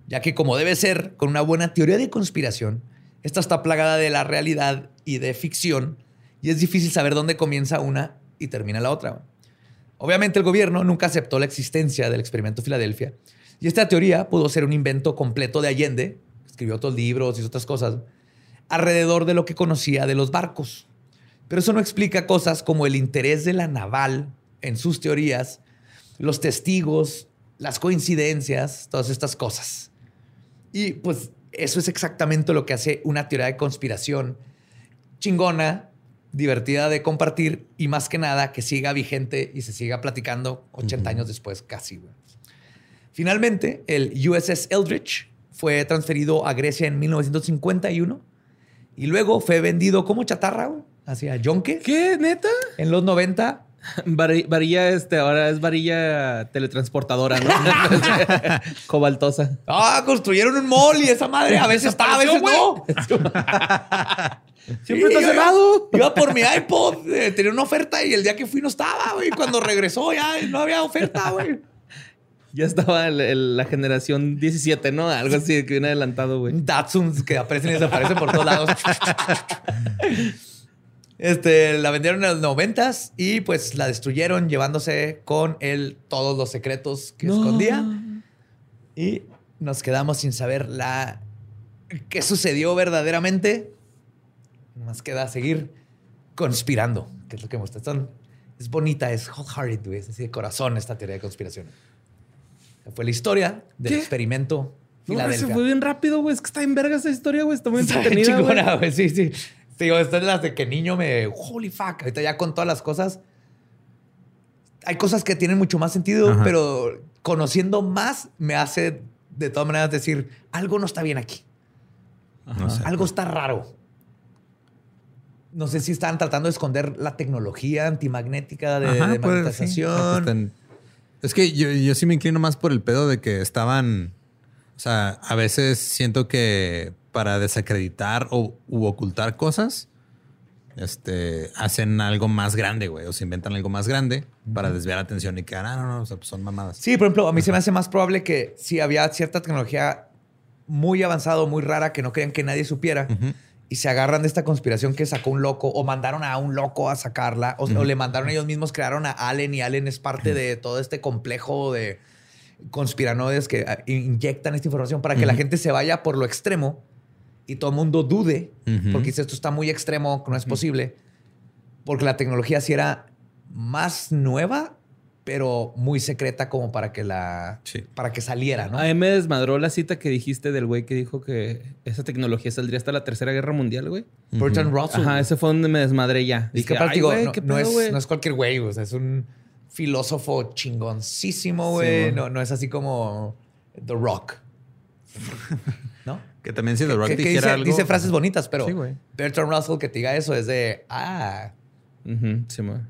Ya que como debe ser, con una buena teoría de conspiración, esta está plagada de la realidad y de ficción, y es difícil saber dónde comienza una y termina la otra. Obviamente el gobierno nunca aceptó la existencia del experimento Filadelfia, y esta teoría pudo ser un invento completo de Allende, escribió otros libros y otras cosas, alrededor de lo que conocía de los barcos. Pero eso no explica cosas como el interés de la naval en sus teorías, los testigos, las coincidencias, todas estas cosas. Y pues eso es exactamente lo que hace una teoría de conspiración chingona, divertida de compartir y más que nada que siga vigente y se siga platicando 80 años después casi. güey. Finalmente, el USS Eldridge fue transferido a Grecia en 1951 y luego fue vendido como chatarra güey, hacia Yonke ¿Qué? ¿Neta? en los 90 Vari- varilla, este, ahora es varilla teletransportadora, ¿no? Cobaltosa. Ah, construyeron un mall y esa madre a veces está, a veces no. Siempre está cerrado. Iba por mi iPod, eh, tenía una oferta y el día que fui no estaba, güey. Cuando regresó ya no había oferta, güey. Ya estaba el- el- la generación 17, ¿no? Algo así que viene adelantado, güey. Datsuns que aparecen y desaparecen por todos lados. Este, la vendieron en los noventas y pues la destruyeron llevándose con él todos los secretos que escondía. Y nos quedamos sin saber la qué sucedió verdaderamente. Nos queda seguir conspirando, que es lo que me gusta. Son- es bonita, es wholehearted, güey, es así de corazón esta teoría de conspiración. Fue la historia del ¿Qué? experimento No, se fue bien rápido, güey. Es que está en verga esa historia, güey. Está muy Está entretenida, güey. güey. Sí, sí. Digo, estas es las de que niño me. Holy fuck. Ahorita ya con todas las cosas. Hay cosas que tienen mucho más sentido, Ajá. pero conociendo más me hace de todas maneras decir algo no está bien aquí. No sé. Algo está raro. No sé si están tratando de esconder la tecnología antimagnética de, Ajá, de puede- sí. magnetización. Es que yo, yo sí me inclino más por el pedo de que estaban. O sea, a veces siento que para desacreditar o u ocultar cosas, este, hacen algo más grande, güey, o se inventan algo más grande para desviar la atención y que, ah, no, no, o sea, pues son mamadas. Sí, por ejemplo, a mí se me hace más probable que si había cierta tecnología muy avanzada o muy rara que no querían que nadie supiera y se agarran de esta conspiración que sacó un loco o mandaron a un loco a sacarla o, o le mandaron ellos mismos, crearon a Allen y Allen es parte de todo este complejo de conspiranoides que ah, inyectan esta información para que la gente se vaya por lo extremo y todo el mundo dude porque dice esto está muy extremo, no es posible, porque la tecnología sí era más nueva, pero muy secreta como para que la Sí. para que saliera, ¿no? A mí me desmadró la cita que dijiste del güey que dijo que esa tecnología saldría hasta la Tercera Guerra Mundial, güey. Bertrand Russell. Ajá, ese fue donde me desmadré ya. Es que Dije, aparte, "Ay, digo, no, no es, güey". no es cualquier güey, o sea, es un filósofo chingoncísimo, güey. Sí, no, no es así como The Rock. Que también si The Rock Que- que dijera dice, algo. dice frases bonitas, pero Sí. Bertrand Russell que te diga eso es de, ah. Ujú, sí, man.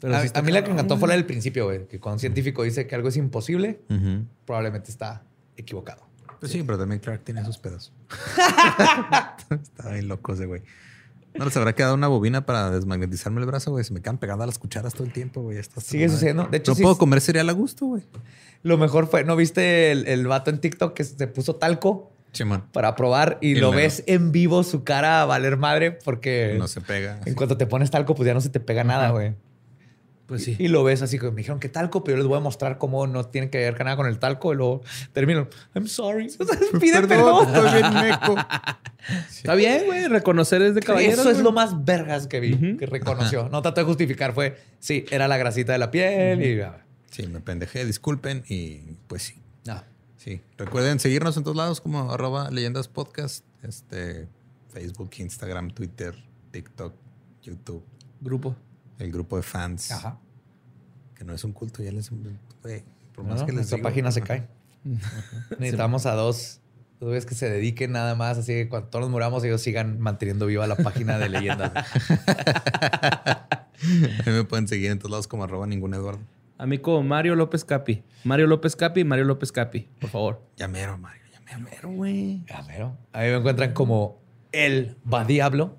Pero a, sí está a mí la que me encantó fue la del principio, güey. Que cuando un científico dice que algo es imposible, probablemente está equivocado. Pues sí, pero también Clark tiene sus pedos. Estaba bien loco ese güey. ¿No les habrá quedado una bobina para desmagnetizarme el brazo, güey? Se me quedan pegando a las cucharas todo el tiempo, güey. Está Sigue sucediendo. De hecho, no sí- puedo comer cereal a gusto, güey. Lo mejor fue, ¿no viste el, el vato en TikTok que se puso talco Para probar y, Y lo ves en vivo su cara a valer madre porque No se pega. en cuanto te pones talco, pues ya no se te pega nada, güey. Pues sí. Y lo ves así, como me dijeron que talco, pero yo les voy a mostrar cómo no tiene que ver nada con el talco. Y luego termino, I'm sorry. Pide perdón. estoy bien meco. Está bien, güey. Reconocer es de caballeros. Eso es lo más vergas que vi, que reconoció. No trató de justificar, fue, sí, era la grasita de la piel y... Sí, me pendejé, disculpen y pues sí. Sí. Recuerden seguirnos en todos lados como arroba leyendas podcast, este, Facebook, Instagram, Twitter, TikTok, YouTube, Grupo. el grupo de fans. Ajá. Que no es un culto, ya les... Güey, por No, más que les digo, página se cae. Necesitamos a dos güeyes que se dediquen nada más, así que cuando todos nos muramos, ellos sigan manteniendo viva la página de leyendas. A mí me pueden seguir en todos lados como arroba ningún Eduardo. A mí como Mario López Capi. Mario López Capi, Mario López Capi, por favor. Ya mero, Mario, ya mero. Pero, güey. Ya, pero a mí me encuentran como El Va Diablo.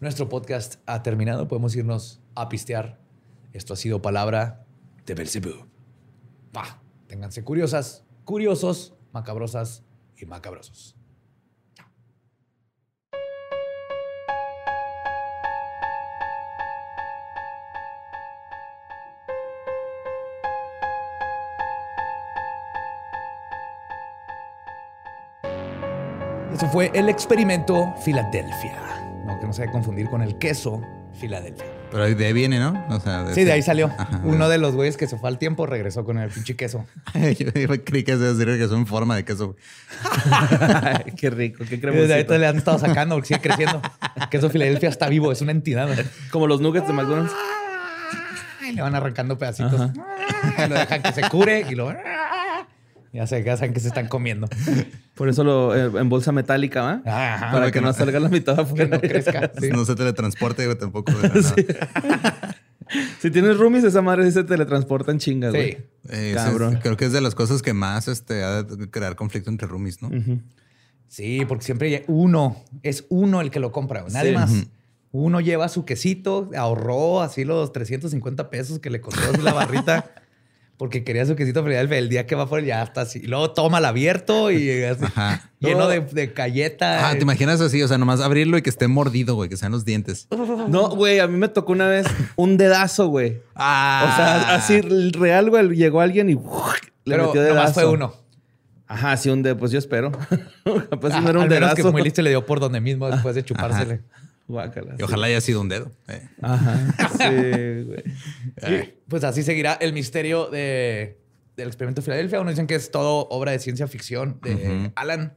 Nuestro podcast ha terminado. Podemos irnos a pistear. Esto ha sido palabra de Belzebú. Pa. Ténganse curiosas, curiosos, macabrosas y macabrosos. Eso fue el experimento Filadelfia. No, que no se debe confundir con el queso Filadelfia. Pero de ahí viene, ¿no? O sea, Sí, de ahí salió. Ajá. Uno de los güeyes que se fue al tiempo regresó con el pinche queso. yo, yo creí que se decir que son en forma de queso. Qué rico, qué Y desde ahí cremosito. le han estado sacando porque sigue creciendo. El queso Filadelfia está vivo, es una entidad. Como los nuggets de McDonald's. Y le van arrancando pedacitos. Lo dejan que se cure y lo. Ya se casan que se están comiendo. Por eso lo eh, en bolsa metálica, ¿va? Ajá, Para que no salga la mitad Que afuera. no crezca. sí. No se teletransporte güey, tampoco. nada. Si tienes roomies, esa madre sí se teletransporta en chingas, Sí. güey. Eh, es- Cabrón. creo que es de las cosas que más este, ha de crear conflicto entre roomies, ¿no? Sí, porque siempre hay uno, es uno el que lo compra, güey, nadie Sí. más. Uno lleva su quesito, ahorró así los 350 pesos que le costó la barrita porque quería su quesito Filadelfia. El día que va por él ya está así. Luego toma el abierto y así, Ajá. lleno No. de, de galleta. Ah, ¿te imaginas así? O sea, nomás abrirlo y que esté mordido, güey, que sean los dientes. No, güey, a mí me tocó una vez un dedazo, güey. Ah. O sea, así real, güey, llegó alguien y le Pero metió dedazo. nomás fue uno. Ajá, sí, un dedazo. Pues yo espero. Capaz si no Ah, era un al menos que dedazo. muy listo y le dio por donde mismo después de chupársele. Guácala. Y ojalá haya sido un dedo. eh. Ajá. Sí, güey. Y, pues así seguirá el misterio de, del experimento de Filadelfia. Unos dicen que es todo obra de ciencia ficción de. Alan.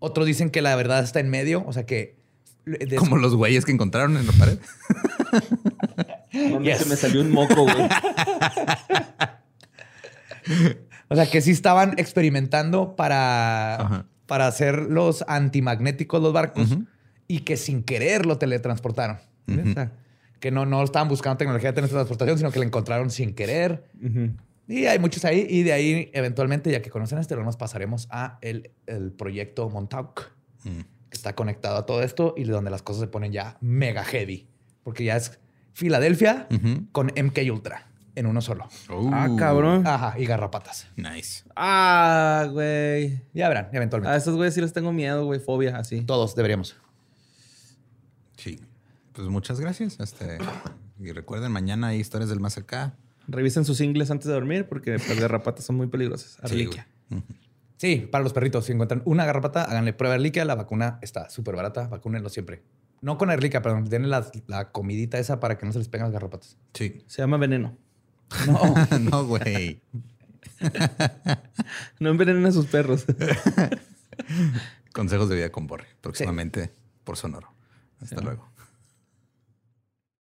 Otros dicen que la verdad está en medio. O sea que... de- Como los güeyes que encontraron en la pared. Mami, Yes. Se me salió un moco, güey. O sea, que sí estaban experimentando para, para hacer los antimagnéticos los barcos y que sin querer lo teletransportaron. ¿ves? O sea, que no, no estaban buscando tecnología de teletransportación, sino que la encontraron sin querer. Ujú. Y hay muchos ahí. Y de ahí, eventualmente, ya que conocen este, nos pasaremos a el, el proyecto Montauk, Mm. que está conectado a todo esto y donde las cosas se ponen ya mega heavy. Porque ya es Filadelfia con MK Ultra en uno solo. Ah, Uh, cabrón. Ajá, y garrapatas. Nice. Ah, güey. Ya verán, eventualmente. A esos güeyes sí les tengo miedo, güey. Fobia, así. Todos deberíamos. Sí. Pues muchas gracias. Este, y recuerden, mañana hay historias del más acá. Revisen sus ingles antes de dormir porque las garrapatas son muy peligrosas. Sí, Arliquia. Sí, para los perritos, si encuentran una garrapata, háganle prueba de Erliquia. La vacuna está súper barata. Vacúnenlo siempre. No con Erliquia, pero denle la, la comidita esa para que no se les peguen las garrapatas. Sí. Se llama veneno. No. no, güey. No envenenen a sus perros. Consejos de vida con Borre. Próximamente por Sonoro. Hasta luego.